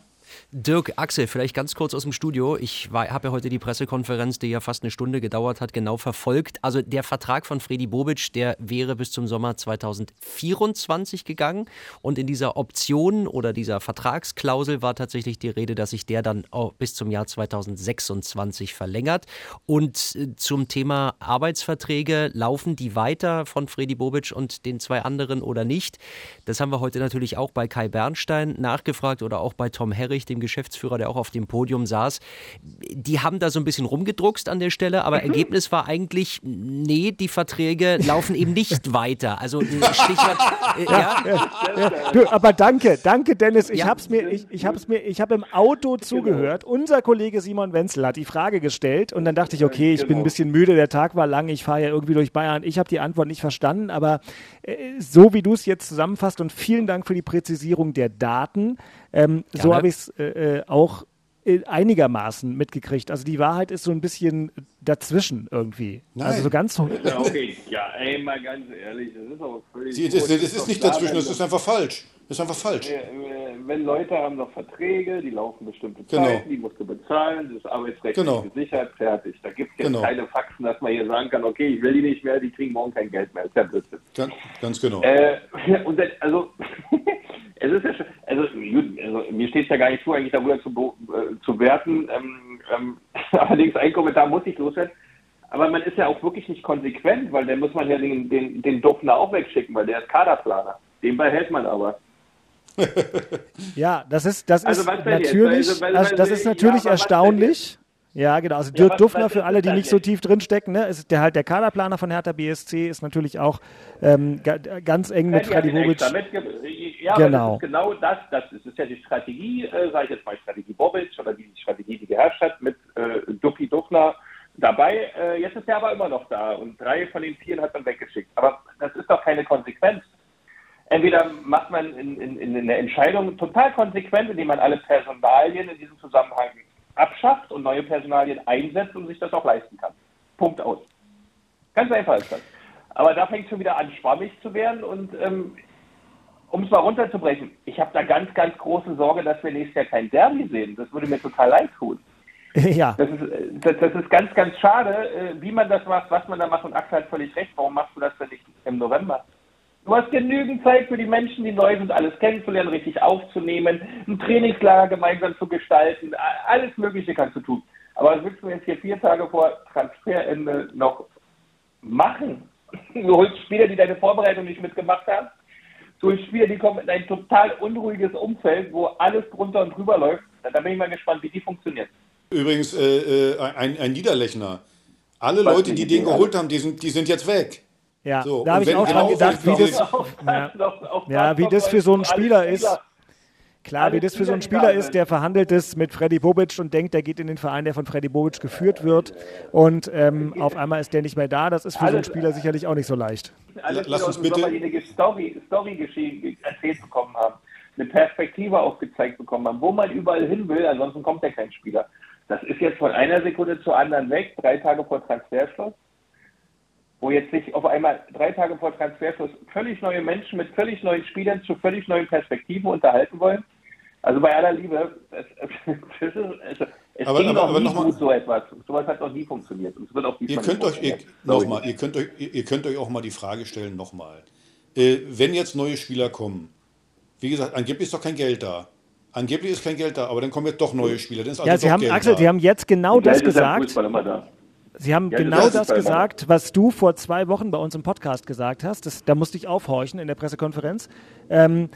Dirk, Axel, vielleicht ganz kurz aus dem Studio. Ich habe ja heute die Pressekonferenz, die ja fast eine Stunde gedauert hat, genau verfolgt. Also der Vertrag von Fredi Bobic, der wäre bis zum Sommer 2024 gegangen. Und in dieser Option oder dieser Vertragsklausel war tatsächlich die Rede, dass sich der dann auch bis zum Jahr 2026 verlängert. Und äh, zum Thema Arbeitsverträge, laufen die weiter von Fredi Bobic und den zwei anderen oder nicht? Das haben wir heute natürlich auch bei Kai Bernstein nachgefragt oder auch bei Tom Herrich, dem Geschäftsführer, der auch auf dem Podium saß. Die haben da so ein bisschen rumgedruckst an der Stelle, aber mhm. Ergebnis war eigentlich, nee, die Verträge laufen eben nicht weiter. Also Stichwort, äh, ja. ja. Du, aber danke, danke Dennis. Ich ja. hab's mir, ich, ich hab's mir, ich habe im Auto genau. zugehört. Genau. Unser Kollege Simon Wenzel hat die Frage gestellt und dann dachte ich, okay, ich genau. bin ein bisschen müde, der Tag war lang, ich fahre ja irgendwie durch Bayern. Ich habe die Antwort nicht verstanden, aber äh, so wie du es jetzt zusammenfasst und vielen Dank für die Präzisierung der Daten. Ähm, so habe ich es äh, äh, auch äh, einigermaßen mitgekriegt. Also die Wahrheit ist so ein bisschen dazwischen irgendwie. Nein. Also so ganz. Ja, okay. Ja, ey, mal ganz ehrlich, das ist auch völlig. Sie, das, das, das ist nicht dazwischen, das ist einfach falsch. Das ist einfach falsch. Äh, wenn Leute haben noch Verträge, die laufen bestimmte genau. Zeiten, die musst du bezahlen, das ist arbeitsrechtlich genau. gesichert, fertig. Da gibt es jetzt genau. keine Faxen, dass man hier sagen kann, okay, ich will die nicht mehr, die kriegen morgen kein Geld mehr. Das ist ja Blödsinn. Ganz, ganz genau. Äh, und das, also es ist ja schon, also, also mir steht es ja gar nicht zu, eigentlich darüber zu, äh, zu werten. Ähm, ähm, allerdings ein Kommentar muss ich loswerden. Aber man ist ja auch wirklich nicht konsequent, weil dann muss man ja den, den, den Duffner auch wegschicken, weil der ist Kaderplaner. Den behält man aber. Ja, das ist, das also ist natürlich, also, also, das ist natürlich ja, erstaunlich. Ja, genau. Also Dirk ja, Duffner, für alle, die nicht so tief drinstecken, ne, ist der halt der Kaderplaner von Hertha BSC, ist natürlich auch ähm, ganz eng mit Freddy Bobic. Ja, genau. das ist genau das. Das ist, ja die Strategie, äh, sage ich jetzt mal Strategie Bobic oder die Strategie, die geherrscht hat mit äh, Duffy Duffner dabei. Äh, jetzt ist er aber immer noch da und drei von den vier hat man weggeschickt. Aber das ist doch keine Konsequenz. Entweder macht man in, in, in eine Entscheidung total konsequent, indem man alle Personalien in diesem Zusammenhang abschafft und neue Personalien einsetzt und sich das auch leisten kann. Punkt aus. Ganz einfach ist das. Aber da fängt es schon wieder an, schwammig zu werden und ähm, um es mal runterzubrechen, ich habe da ganz, ganz große Sorge, dass wir nächstes Jahr kein Derby sehen. Das würde mir total leid tun. Ja. Das ist, das, das, ist ganz, ganz schade, äh, wie man das macht, was man da macht und Axel hat völlig recht. Warum machst du das denn nicht im November? Du hast genügend Zeit für die Menschen, die neu sind, alles kennenzulernen, richtig aufzunehmen, ein Trainingslager gemeinsam zu gestalten, alles Mögliche kannst du tun. Aber was willst du jetzt hier vier Tage vor Transferende noch machen? Du holst Spieler, die deine Vorbereitung nicht mitgemacht haben. Du holst Spieler, die kommen in ein total unruhiges Umfeld, wo alles drunter und drüber läuft. Da bin ich mal gespannt, wie die funktioniert. Übrigens, äh, äh ein, ein Niederlechner. Alle was Leute, die den geholt haben, die sind, die sind jetzt weg. Ja, so, da habe ich auch dran gedacht, wie das, ja, ja, wie das für so einen Spieler ist. Klar, wie das für so einen Spieler ist, der verhandelt ist mit Freddy Bobic und denkt, er geht in den Verein, der von Freddy Bobic geführt wird. Und ähm, auf einmal ist der nicht mehr da. Das ist für so einen Spieler sicherlich auch nicht so leicht. Alles, Lass uns bitte eine Story, Story erzählt bekommen haben, eine Perspektive aufgezeigt bekommen haben, wo man überall hin will, ansonsten kommt ja kein Spieler. Das ist jetzt von einer Sekunde zur anderen weg, drei Tage vor Transferschluss wo jetzt sich auf einmal drei Tage vor Transferschluss völlig neue Menschen mit völlig neuen Spielern zu völlig neuen Perspektiven unterhalten wollen. Also bei aller Liebe, es, es, es, es aber, ging aber, noch aber nie noch gut so etwas. Sowas hat noch nie funktioniert. Und es wird auch ihr könnt euch, ihr, noch mal, ihr, könnt euch, ihr könnt euch auch mal die Frage stellen, nochmal. äh, wenn jetzt neue Spieler kommen, wie gesagt, angeblich ist doch kein Geld da. Angeblich ist kein Geld da, aber dann kommen jetzt doch neue Spieler. Dann ist also ja, Sie haben, Geld Axel, da. Sie haben jetzt genau das gesagt. Da. Sie haben Ja, genau das das gesagt, was du vor zwei Wochen bei uns im Podcast gesagt hast. Das, da musste ich aufhorchen in der Pressekonferenz. Ähm,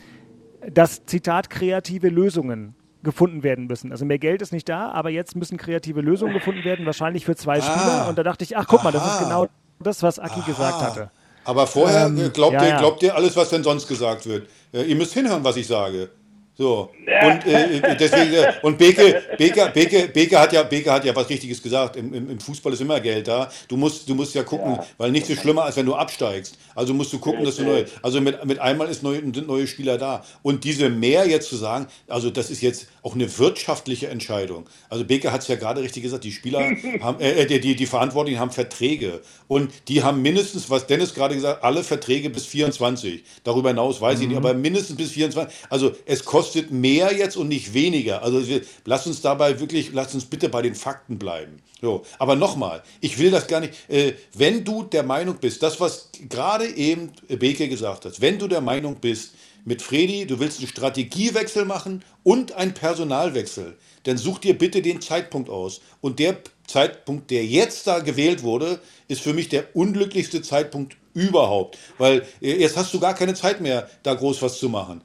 dass, Zitat, kreative Lösungen gefunden werden müssen. Also mehr Geld ist nicht da, aber jetzt müssen kreative Lösungen gefunden werden, wahrscheinlich für zwei Spieler. Und da dachte ich, ach guck mal, das ist Ah. genau das, was Aki gesagt hatte. Aber vorher Ähm, äh, glaubt, ja, ihr, ja. glaubt ihr alles, was denn sonst gesagt wird. Äh, ihr müsst hinhören, was ich sage. So. Und äh, deswegen, äh, und Beke, Beke, Beke, Beke, hat ja, Beke hat ja was Richtiges gesagt. Im, im, Im Fußball ist immer Geld da. Du musst, du musst ja gucken, weil nichts ist schlimmer, als wenn du absteigst. Also musst du gucken, dass du neue, also mit, mit einmal ist neue, sind neue Spieler da. Und diese mehr jetzt zu sagen, also das ist jetzt auch eine wirtschaftliche Entscheidung. Also Beke hat es ja gerade richtig gesagt, die Spieler haben, äh, die, die, die Verantwortlichen haben Verträge. Und die haben mindestens, was Dennis gerade gesagt hat, alle Verträge bis 24. Darüber hinaus weiß ich nicht, aber mindestens bis 24. Also es kostet mehr jetzt und nicht weniger. Also wir, lass uns dabei wirklich, lass uns bitte bei den Fakten bleiben. So, aber nochmal, ich will das gar nicht. Äh, wenn du der Meinung bist, das, was gerade eben Beke gesagt hat, wenn du der Meinung bist, mit Fredi, du willst einen Strategiewechsel machen und einen Personalwechsel, dann such dir bitte den Zeitpunkt aus. Und der Zeitpunkt, der jetzt da gewählt wurde, ist für mich der unglücklichste Zeitpunkt überhaupt. Weil äh, jetzt hast du gar keine Zeit mehr, da groß was zu machen.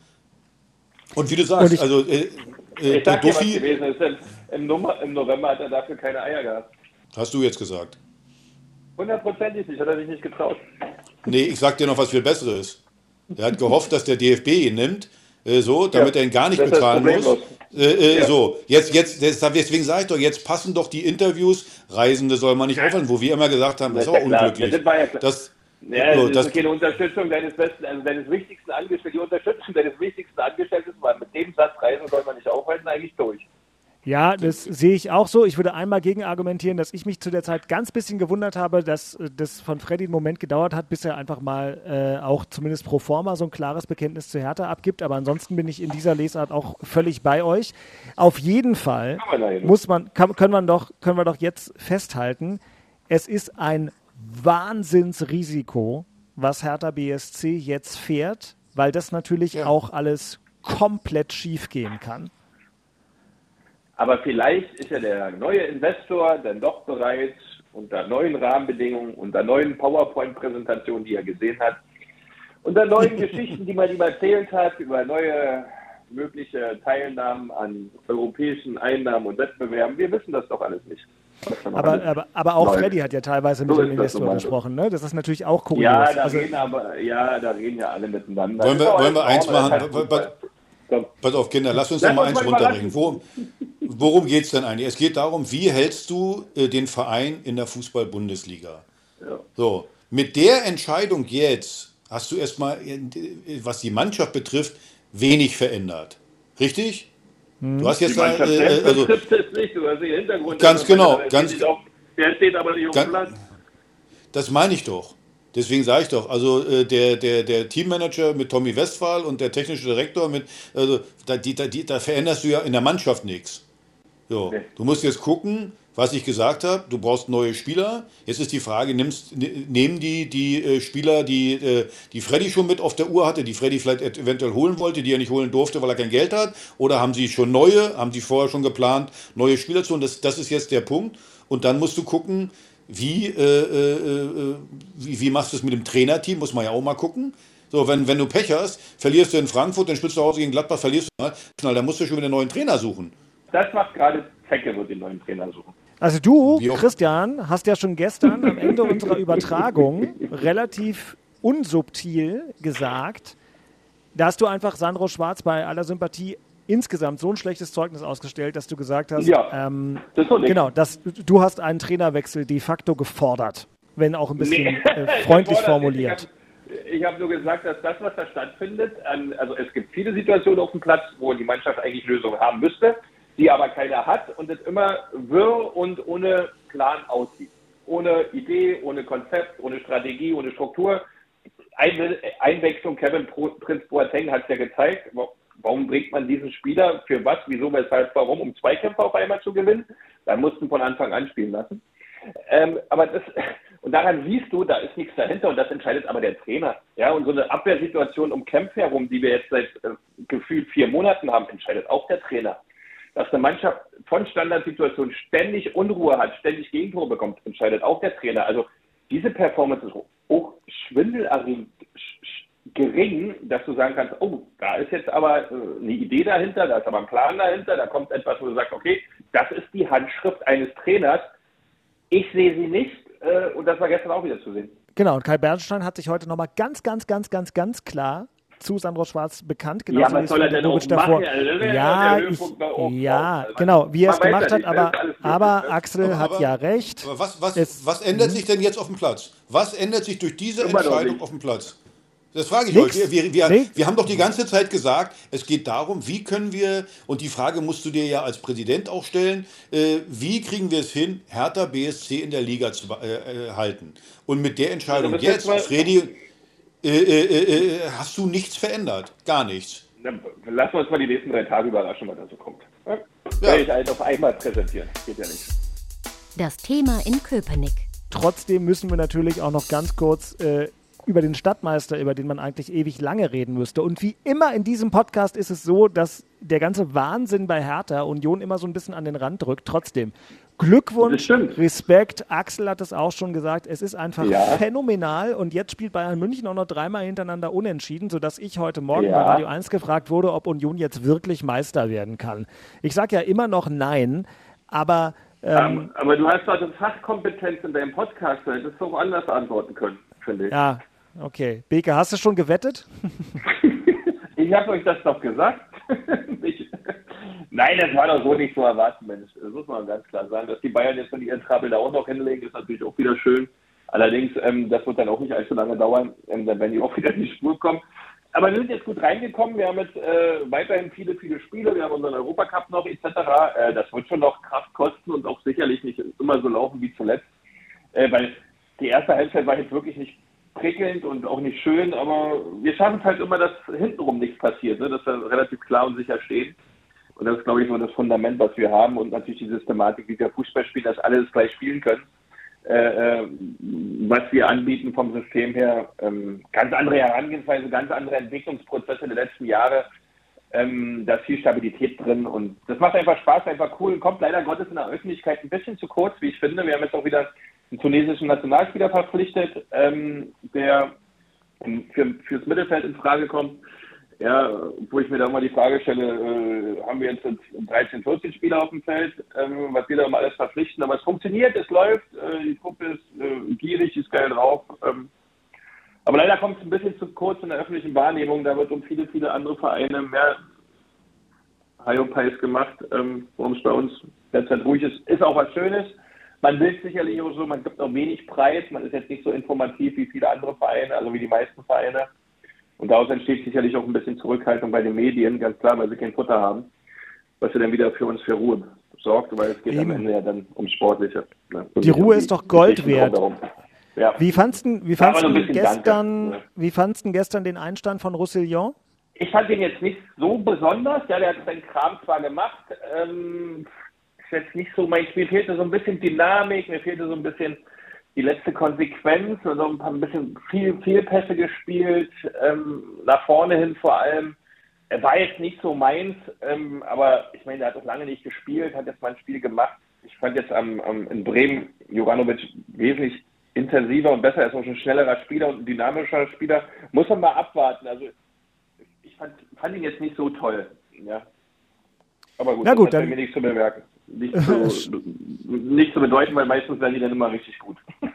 Und wie du sagst, ich- also äh, äh, Ich sag dir, was Duffy, gewesen ist. Im, im, Nummer, Im November hat er dafür keine Eier gehabt. hast du jetzt gesagt. Hundertprozentig nicht, hat er sich nicht getraut. Nee, ich sag dir noch was viel Besseres. Er hat gehofft, dass der DFB ihn nimmt, äh, so, damit Ja, er ihn gar nicht bezahlen muss. Äh, äh, Ja. So, jetzt, jetzt, deswegen sage ich doch, jetzt passen doch die Interviews, Reisende soll man nicht aufhören, wo wir immer gesagt haben, das ist aber klar. unglücklich. Ja, das war ja klar. Das, Ja, so, das, ist keine Unterstützung deines besten, also deines wichtigsten Angestellten. Die Unterstützung deines wichtigsten Angestellten, weil mit dem Satz Reisen soll man nicht aufhalten, eigentlich durch. Ja, das sehe ich auch so. Ich würde einmal gegen argumentieren, dass ich mich zu der Zeit ganz bisschen gewundert habe, dass äh, das von Freddy einen Moment gedauert hat, bis er einfach mal äh, auch zumindest pro forma so ein klares Bekenntnis zu Hertha abgibt. Aber ansonsten bin ich in dieser Lesart auch völlig bei euch. Auf jeden Fall muss man, kann, können, wir doch, können wir doch jetzt festhalten, es ist ein Wahnsinnsrisiko, was Hertha BSC jetzt fährt, weil das natürlich auch alles komplett schief gehen kann. Aber vielleicht ist ja der neue Investor dann doch bereit, unter neuen Rahmenbedingungen, unter neuen PowerPoint-Präsentationen, die er gesehen hat, unter neuen Geschichten, die man ihm erzählt hat, über neue mögliche Teilnahmen an europäischen Einnahmen und Wettbewerben. Wir wissen das doch alles nicht. Aber, aber, aber auch läuft. Freddy hat ja teilweise mit So dem Investor gesprochen. Ne? Das ist natürlich auch kurios. Ja, da also, reden aber, ja, da reden ja alle miteinander. Wollen wir- wollen wir eins machen? Komm. pass auf, Kinder, lass uns Lass doch mal eins mal runterbringen. Worum, worum geht es denn eigentlich? Es geht darum, wie hältst du äh, den Verein in der Fußball-Bundesliga? Ja. So, mit der Entscheidung jetzt hast du erstmal, äh, was die Mannschaft betrifft, wenig verändert. Richtig? Du hast Die jetzt da, Mannschaft äh, also, betrifft es nicht, du hast den Hintergrund. Ganz genau, Der ganz- steht auf- Der steht aber nicht auf dem Platz. das meine ich doch. Deswegen sage ich doch, also äh, der, der, der Teammanager mit Tommy Westphal und der technische Direktor mit, also da, die, da, die, da veränderst du ja in der Mannschaft nichts. So, Nee. du musst jetzt gucken, was ich gesagt habe, du brauchst neue Spieler. Jetzt ist die Frage, nimmst, ne- nehmen die die äh, Spieler, die, äh, die Freddy schon mit auf der Uhr hatte, die Freddy vielleicht eventuell holen wollte, die er nicht holen durfte, weil er kein Geld hat? Oder haben sie schon neue, haben sie vorher schon geplant, neue Spieler zu holen? Das, das ist jetzt der Punkt. Und dann musst du gucken, wie, äh, äh, äh, wie, wie machst du es mit dem Trainerteam? Muss man ja auch mal gucken. So, wenn, wenn du Pech hast, verlierst du in Frankfurt, dann spielst du zu Hause gegen Gladbach, verlierst du mal, schnell, dann musst du schon wieder einen neuen Trainer suchen. Das macht gerade Zecke, wird den neuen Trainer suchen. also du, auch- Christian, hast ja schon gestern am Ende unserer Übertragung relativ unsubtil gesagt, dass du einfach Sandro Schwarz bei aller Sympathie insgesamt so ein schlechtes Zeugnis ausgestellt, dass du gesagt hast, Ja, ähm, das genau, dass du hast einen Trainerwechsel de facto gefordert, wenn auch ein bisschen Nee. äh, freundlich Ich formuliert. habe ich hab nur gesagt, dass das, was da stattfindet, an, also es gibt viele Situationen auf dem Platz, wo die Mannschaft eigentlich Lösungen haben müsste, die aber keiner hat und es immer wirr und ohne Plan aussieht. Ohne Idee, ohne Konzept, ohne Strategie, ohne Struktur. Ein, Einwechslung Kevin Prinz Boateng hat es ja gezeigt. Wa- Warum bringt man diesen Spieler? Für was? Wieso? Weshalb? Warum? Um Zweikämpfe auf einmal zu gewinnen? Dann mussten von Anfang an spielen lassen. Ähm, aber das, und daran siehst du, da ist nichts dahinter und das entscheidet aber der Trainer. Ja, und so eine Abwehrsituation um Kämpfe herum, die wir jetzt seit äh, gefühlt vier Monaten haben, entscheidet auch der Trainer. Dass eine Mannschaft von Standardsituationen ständig Unruhe hat, ständig Gegentore bekommt, entscheidet auch der Trainer. Also diese Performance ist auch schwindelerregend gering, dass du sagen kannst, oh, da ist jetzt aber äh, eine Idee dahinter, da ist aber ein Plan dahinter, da kommt etwas, wo du sagst, okay, das ist die Handschrift eines Trainers. Ich sehe sie nicht äh, und das war gestern auch wieder zu sehen. Genau, und Kai Bernstein hat sich heute nochmal ganz, ganz, ganz, ganz, ganz klar zu Sandro Schwarz bekannt. Genau ja, was soll er denn auch davor. machen? Ja, ich, ja genau, wie er es gemacht hat, aber, aber ne? Axel aber, hat ja recht. Aber was, was, was ändert sich denn jetzt auf dem Platz? Was ändert sich durch diese Entscheidung auf dem Platz? Das frage ich Nix. euch. Wir, wir, wir, wir, haben doch die ganze Zeit gesagt, es geht darum, wie können wir, und die Frage musst du dir ja als Präsident auch stellen, äh, wie kriegen wir es hin, Hertha BSC in der Liga zu äh, äh halten? Und mit der Entscheidung also jetzt, Fredi, äh, äh, äh, hast du nichts verändert. Gar nichts. Dann lassen wir uns mal die nächsten drei Tage überraschen, was da so kommt. Ja? Ja. ich halt auf einmal präsentieren. Geht ja nicht. Das Thema in Köpenick. Trotzdem müssen wir natürlich auch noch ganz kurz über den Stadtmeister, über den man eigentlich ewig lange reden müsste. Und wie immer in diesem Podcast ist es so, dass der ganze Wahnsinn bei Hertha Union immer so ein bisschen an den Rand drückt. Trotzdem, Glückwunsch, Respekt. Axel hat es auch schon gesagt. Es ist einfach ja. phänomenal. Und jetzt spielt Bayern München auch noch dreimal hintereinander unentschieden, sodass ich heute Morgen ja. bei Radio 1 gefragt wurde, ob Union jetzt wirklich Meister werden kann. Ich sage ja immer noch nein, aber. Ähm, aber du hast doch eine Fachkompetenz in deinem Podcast, du hättest doch anders antworten können, finde ich. Ja, Okay. Beke, hast du schon gewettet? ich habe euch das doch gesagt. Nein, das war doch so nicht zu erwarten, Mensch. Das muss man ganz klar sagen. Dass die Bayern jetzt von ihren Trappel da auch noch hinlegen, ist natürlich auch wieder schön. Allerdings, ähm, das wird dann auch nicht allzu lange dauern, ähm, dann werden die auch wieder in die Spur kommen. Aber wir sind jetzt gut reingekommen. Wir haben jetzt äh, weiterhin viele, viele Spiele. Wir haben unseren Europacup noch etc. Äh, das wird schon noch Kraft kosten und auch sicherlich nicht immer so laufen wie zuletzt. Äh, weil die erste Halbzeit war jetzt wirklich nicht prickelnd und auch nicht schön, aber wir schaffen es halt immer, dass hintenrum nichts passiert, ne? dass wir relativ klar und sicher stehen. Und das ist, glaube ich, so das Fundament, was wir haben und natürlich die Systematik, wie wir Fußball spielen, dass alle das gleich spielen können. Äh, äh, was wir anbieten vom System her, ähm, ganz andere Herangehensweise, ganz andere Entwicklungsprozesse der letzten Jahre. Ähm, da ist viel Stabilität drin und das macht einfach Spaß, einfach cool. Kommt leider Gottes in der Öffentlichkeit ein bisschen zu kurz, wie ich finde. Wir haben jetzt auch wieder einen tunesischen Nationalspieler verpflichtet, ähm, der für, fürs Mittelfeld in Frage kommt. Ja, wo ich mir da mal die Frage stelle, äh, haben wir jetzt 13, 14 Spieler auf dem Feld, ähm, was wir da mal alles verpflichten, aber es funktioniert, es läuft, äh, die Truppe ist äh, gierig, ist geil drauf. Ähm, aber leider kommt es ein bisschen zu kurz in der öffentlichen Wahrnehmung, da wird um viele, viele andere Vereine mehr High Pace gemacht, ähm, worum es bei uns derzeit ruhig ist. Ist auch was Schönes. Man will sicherlich auch so, man gibt auch wenig Preis, man ist jetzt nicht so informativ wie viele andere Vereine, also wie die meisten Vereine. Und daraus entsteht sicherlich auch ein bisschen Zurückhaltung bei den Medien, ganz klar, weil sie kein Futter haben, was ja dann wieder für uns für Ruhe sorgt, weil es geht Eben. am Ende ja dann ums Sportliche. Ne? Die Ruhe ist doch Gold wert. Ja. Wie fandst du wie fandst ja, gestern, Danke. wie fandst du gestern den Einstand von Roussillon? Ich fand den jetzt nicht so besonders. Ja, der hat seinen Kram zwar gemacht. Ähm, ist jetzt nicht so mein, mir fehlte so ein bisschen Dynamik, mir fehlte so ein bisschen die letzte Konsequenz und so ein, paar, ein bisschen viel, viel Pässe gespielt, ähm, nach vorne hin vor allem. Er war jetzt nicht so meins, ähm, aber ich meine, er hat auch lange nicht gespielt, hat jetzt mal ein Spiel gemacht. Ich fand jetzt am, am in Bremen Jovanovic wesentlich intensiver und besser, er ist auch ein schnellerer Spieler und ein dynamischer Spieler. Muss man mal abwarten. Also ich fand, fand ihn jetzt nicht so toll. Ja. Aber gut, Na gut das hat dann, mir nichts zu bemerken nicht so, nicht so bedeuten, weil meistens werden die dann immer richtig gut.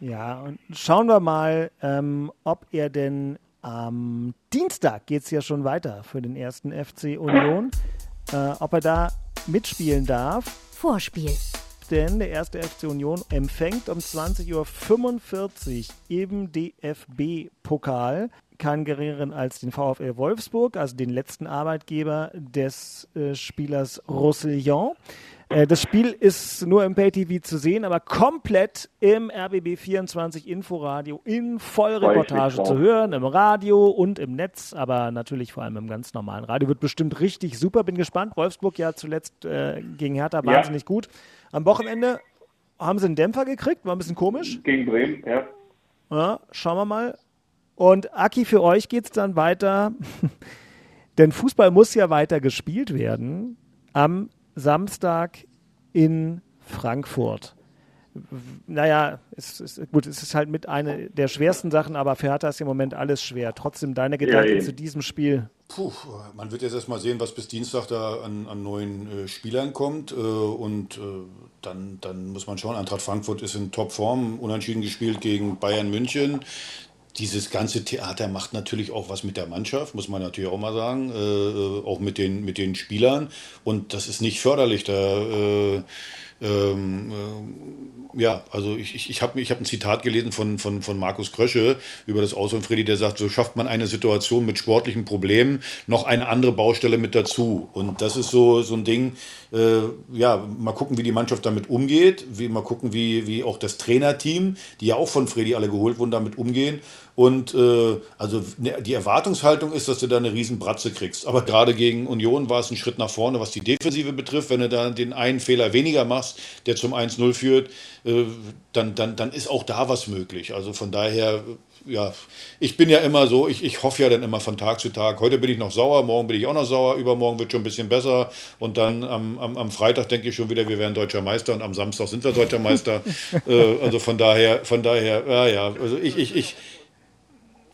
ja, und schauen wir mal, ähm, ob er denn am Dienstag geht es ja schon weiter für den ersten FC Union, äh, ob er da mitspielen darf. Vorspiel. Denn der erste FC Union empfängt um 20.45 Uhr im DFB-Pokal keinen geringeren als den VfL Wolfsburg, also den letzten Arbeitgeber des äh, Spielers Roussillon. Äh, das Spiel ist nur im Pay-TV zu sehen, aber komplett im RBB24 Inforadio in Vollreportage zu hören, im Radio und im Netz, aber natürlich vor allem im ganz normalen Radio. Wird bestimmt richtig super. Bin gespannt. Wolfsburg ja zuletzt äh, gegen Hertha wahnsinnig ja. gut. Am Wochenende haben sie einen Dämpfer gekriegt, war ein bisschen komisch. Gegen Bremen, ja. Ja, schauen wir mal. Und Aki, für euch geht es dann weiter, denn Fußball muss ja weiter gespielt werden am Samstag in Frankfurt. Naja, es ist, gut, es ist halt mit einer der schwersten Sachen, aber für Hertha ist im Moment alles schwer. Trotzdem deine Gedanken Ja, zu diesem Spiel. Puh, man wird jetzt erstmal sehen, was bis Dienstag da an, an neuen äh, Spielern kommt. Äh, und äh, dann, dann muss man schauen. Eintracht Frankfurt ist in Topform, unentschieden gespielt gegen Bayern München. Dieses ganze Theater macht natürlich auch was mit der Mannschaft, muss man natürlich auch mal sagen. Äh, äh, auch mit den, mit den Spielern. Und das ist nicht förderlich. Da. Äh, ähm, äh, ja, also ich, ich, ich habe ich hab ein Zitat gelesen von, von, von Markus Krösche über das Aus von Freddy, der sagt, so schafft man eine Situation mit sportlichen Problemen noch eine andere Baustelle mit dazu. Und das ist so, so ein Ding, äh, ja, mal gucken, wie die Mannschaft damit umgeht, wie, mal gucken, wie, wie auch das Trainerteam, die ja auch von Freddy alle geholt wurden, damit umgehen. Und äh, also ne, die Erwartungshaltung ist, dass du da eine riesen Bratze kriegst. Aber gerade gegen Union war es ein Schritt nach vorne, was die Defensive betrifft. Wenn du da den einen Fehler weniger machst, der zum 1-0 führt, äh, dann, dann, dann ist auch da was möglich. Also von daher, ja, ich bin ja immer so, ich, ich hoffe ja dann immer von Tag zu Tag. Heute bin ich noch sauer, morgen bin ich auch noch sauer, übermorgen wird schon ein bisschen besser. Und dann am, am, am Freitag denke ich schon wieder, wir wären deutscher Meister und am Samstag sind wir deutscher Meister. äh, also von daher, von daher, ja, ja, also ich, ich, ich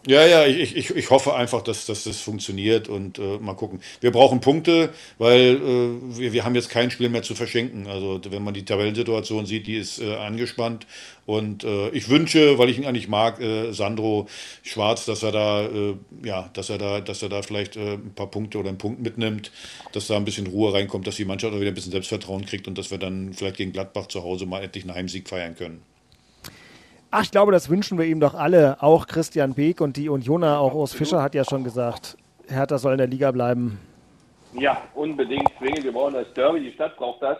ja, ja, ich, ich, ich hoffe einfach, dass, dass das funktioniert und äh, mal gucken. Wir brauchen Punkte, weil äh, wir, wir haben jetzt kein Spiel mehr zu verschenken. Also wenn man die Tabellensituation sieht, die ist äh, angespannt. Und äh, ich wünsche, weil ich ihn eigentlich mag, äh, Sandro Schwarz, dass er da, äh, ja, dass er da, dass er da vielleicht ein paar Punkte oder einen Punkt mitnimmt, dass da ein bisschen Ruhe reinkommt, dass die Mannschaft auch wieder ein bisschen Selbstvertrauen kriegt und dass wir dann vielleicht gegen Gladbach zu Hause mal endlich einen Heimsieg feiern können. Ach, ich glaube, das wünschen wir ihm doch alle. Auch Christian Beek und die Unioner, auch Urs Fischer hat ja schon gesagt, Hertha soll in der Liga bleiben. Ja, unbedingt zwingend. Wir brauchen das Derby, die Stadt braucht das.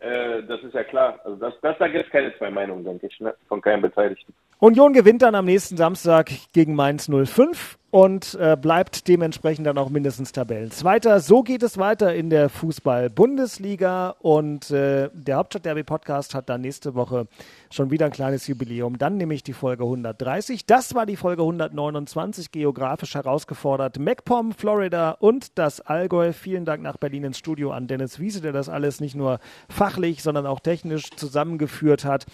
Äh, das ist ja klar. Also das, das da gibt es keine zwei Meinungen, denke ich, ne? von keinem Beteiligten. Union gewinnt dann am nächsten Samstag gegen Mainz 05 und äh, bleibt dementsprechend dann auch mindestens Tabellenzweiter. So geht es weiter in der Fußball-Bundesliga und äh, der Hauptstadt-Derby-Podcast hat dann nächste Woche schon wieder ein kleines Jubiläum. Dann nämlich die Folge 130. Das war die Folge 129, geografisch herausgefordert. MacPom, Florida und das Allgäu. Vielen Dank nach Berlin ins Studio an Dennis Wiese, der das alles nicht nur fachlich, sondern auch technisch zusammengeführt hat.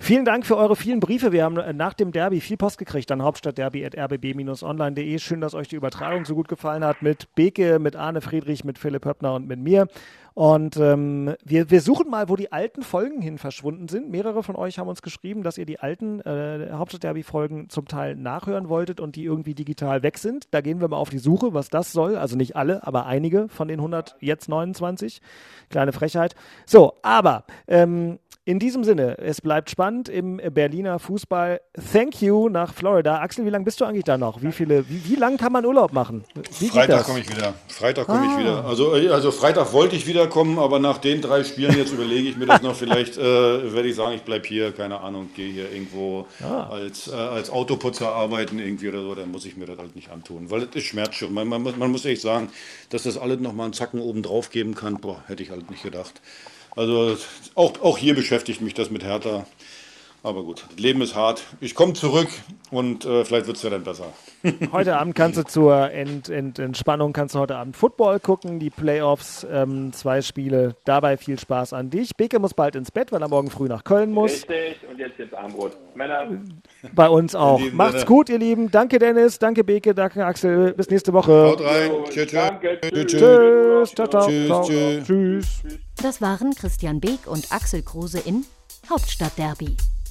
Vielen Dank für eure vielen Briefe. Wir haben äh, nach dem Derby viel Post gekriegt an hauptstadtderby.rbb-online.de. Schön, dass euch die Übertragung so gut gefallen hat mit Beke, mit Arne Friedrich, mit Philipp Höppner und mit mir. Und ähm, wir, wir suchen mal, wo die alten Folgen hin verschwunden sind. Mehrere von euch haben uns geschrieben, dass ihr die alten äh, Hauptstadt-Derby-Folgen zum Teil nachhören wolltet und die irgendwie digital weg sind. Da gehen wir mal auf die Suche, was das soll. Also nicht alle, aber einige von den 100, jetzt 29. Kleine Frechheit. So, aber ähm, in diesem Sinne, es bleibt spannend im Berliner Fußball. Thank you nach Florida. Axel, wie lange bist du eigentlich da noch? Wie viele, wie, wie lange kann man Urlaub machen? Wie Freitag das? komme ich wieder. Freitag komme Ah. ich wieder. Also, äh, also Freitag wollte ich wiederkommen, aber nach den drei Spielen jetzt überlege ich mir das noch. Vielleicht äh, werde ich sagen, ich bleibe hier, keine Ahnung, gehe hier irgendwo Ah. als, äh, als Autoputzer arbeiten irgendwie oder so. Dann muss ich mir das halt nicht antun, weil es ist Schmerz schon. Man, man, muss- man muss echt sagen, dass das alles noch mal einen Zacken oben drauf geben kann. Boah, hätte ich halt nicht gedacht. Also auch, auch hier beschäftigt mich das mit Hertha. Aber gut, das Leben ist hart. Ich komme zurück und äh, vielleicht wird es ja dann besser. Heute Abend kannst du zur Ent, Ent, Entspannung kannst du heute Abend Football gucken, die Playoffs, ähm, zwei Spiele. Dabei viel Spaß an dich. Beke muss bald ins Bett, weil er morgen früh nach Köln muss. Richtig, und jetzt jetzt Armbrot. Männer, Bei uns auch. Macht's Sinne. gut, ihr Lieben. Danke Dennis, danke Beke, danke Axel. Bis nächste Woche. Haut rein. Tschüss, tschüss. danke, tschüss. Tschüss. Ciao, ciao. Tschüss, ciao. tschüss. Tschüss. Das waren Christian Beek und Axel Kruse in Hauptstadtderby,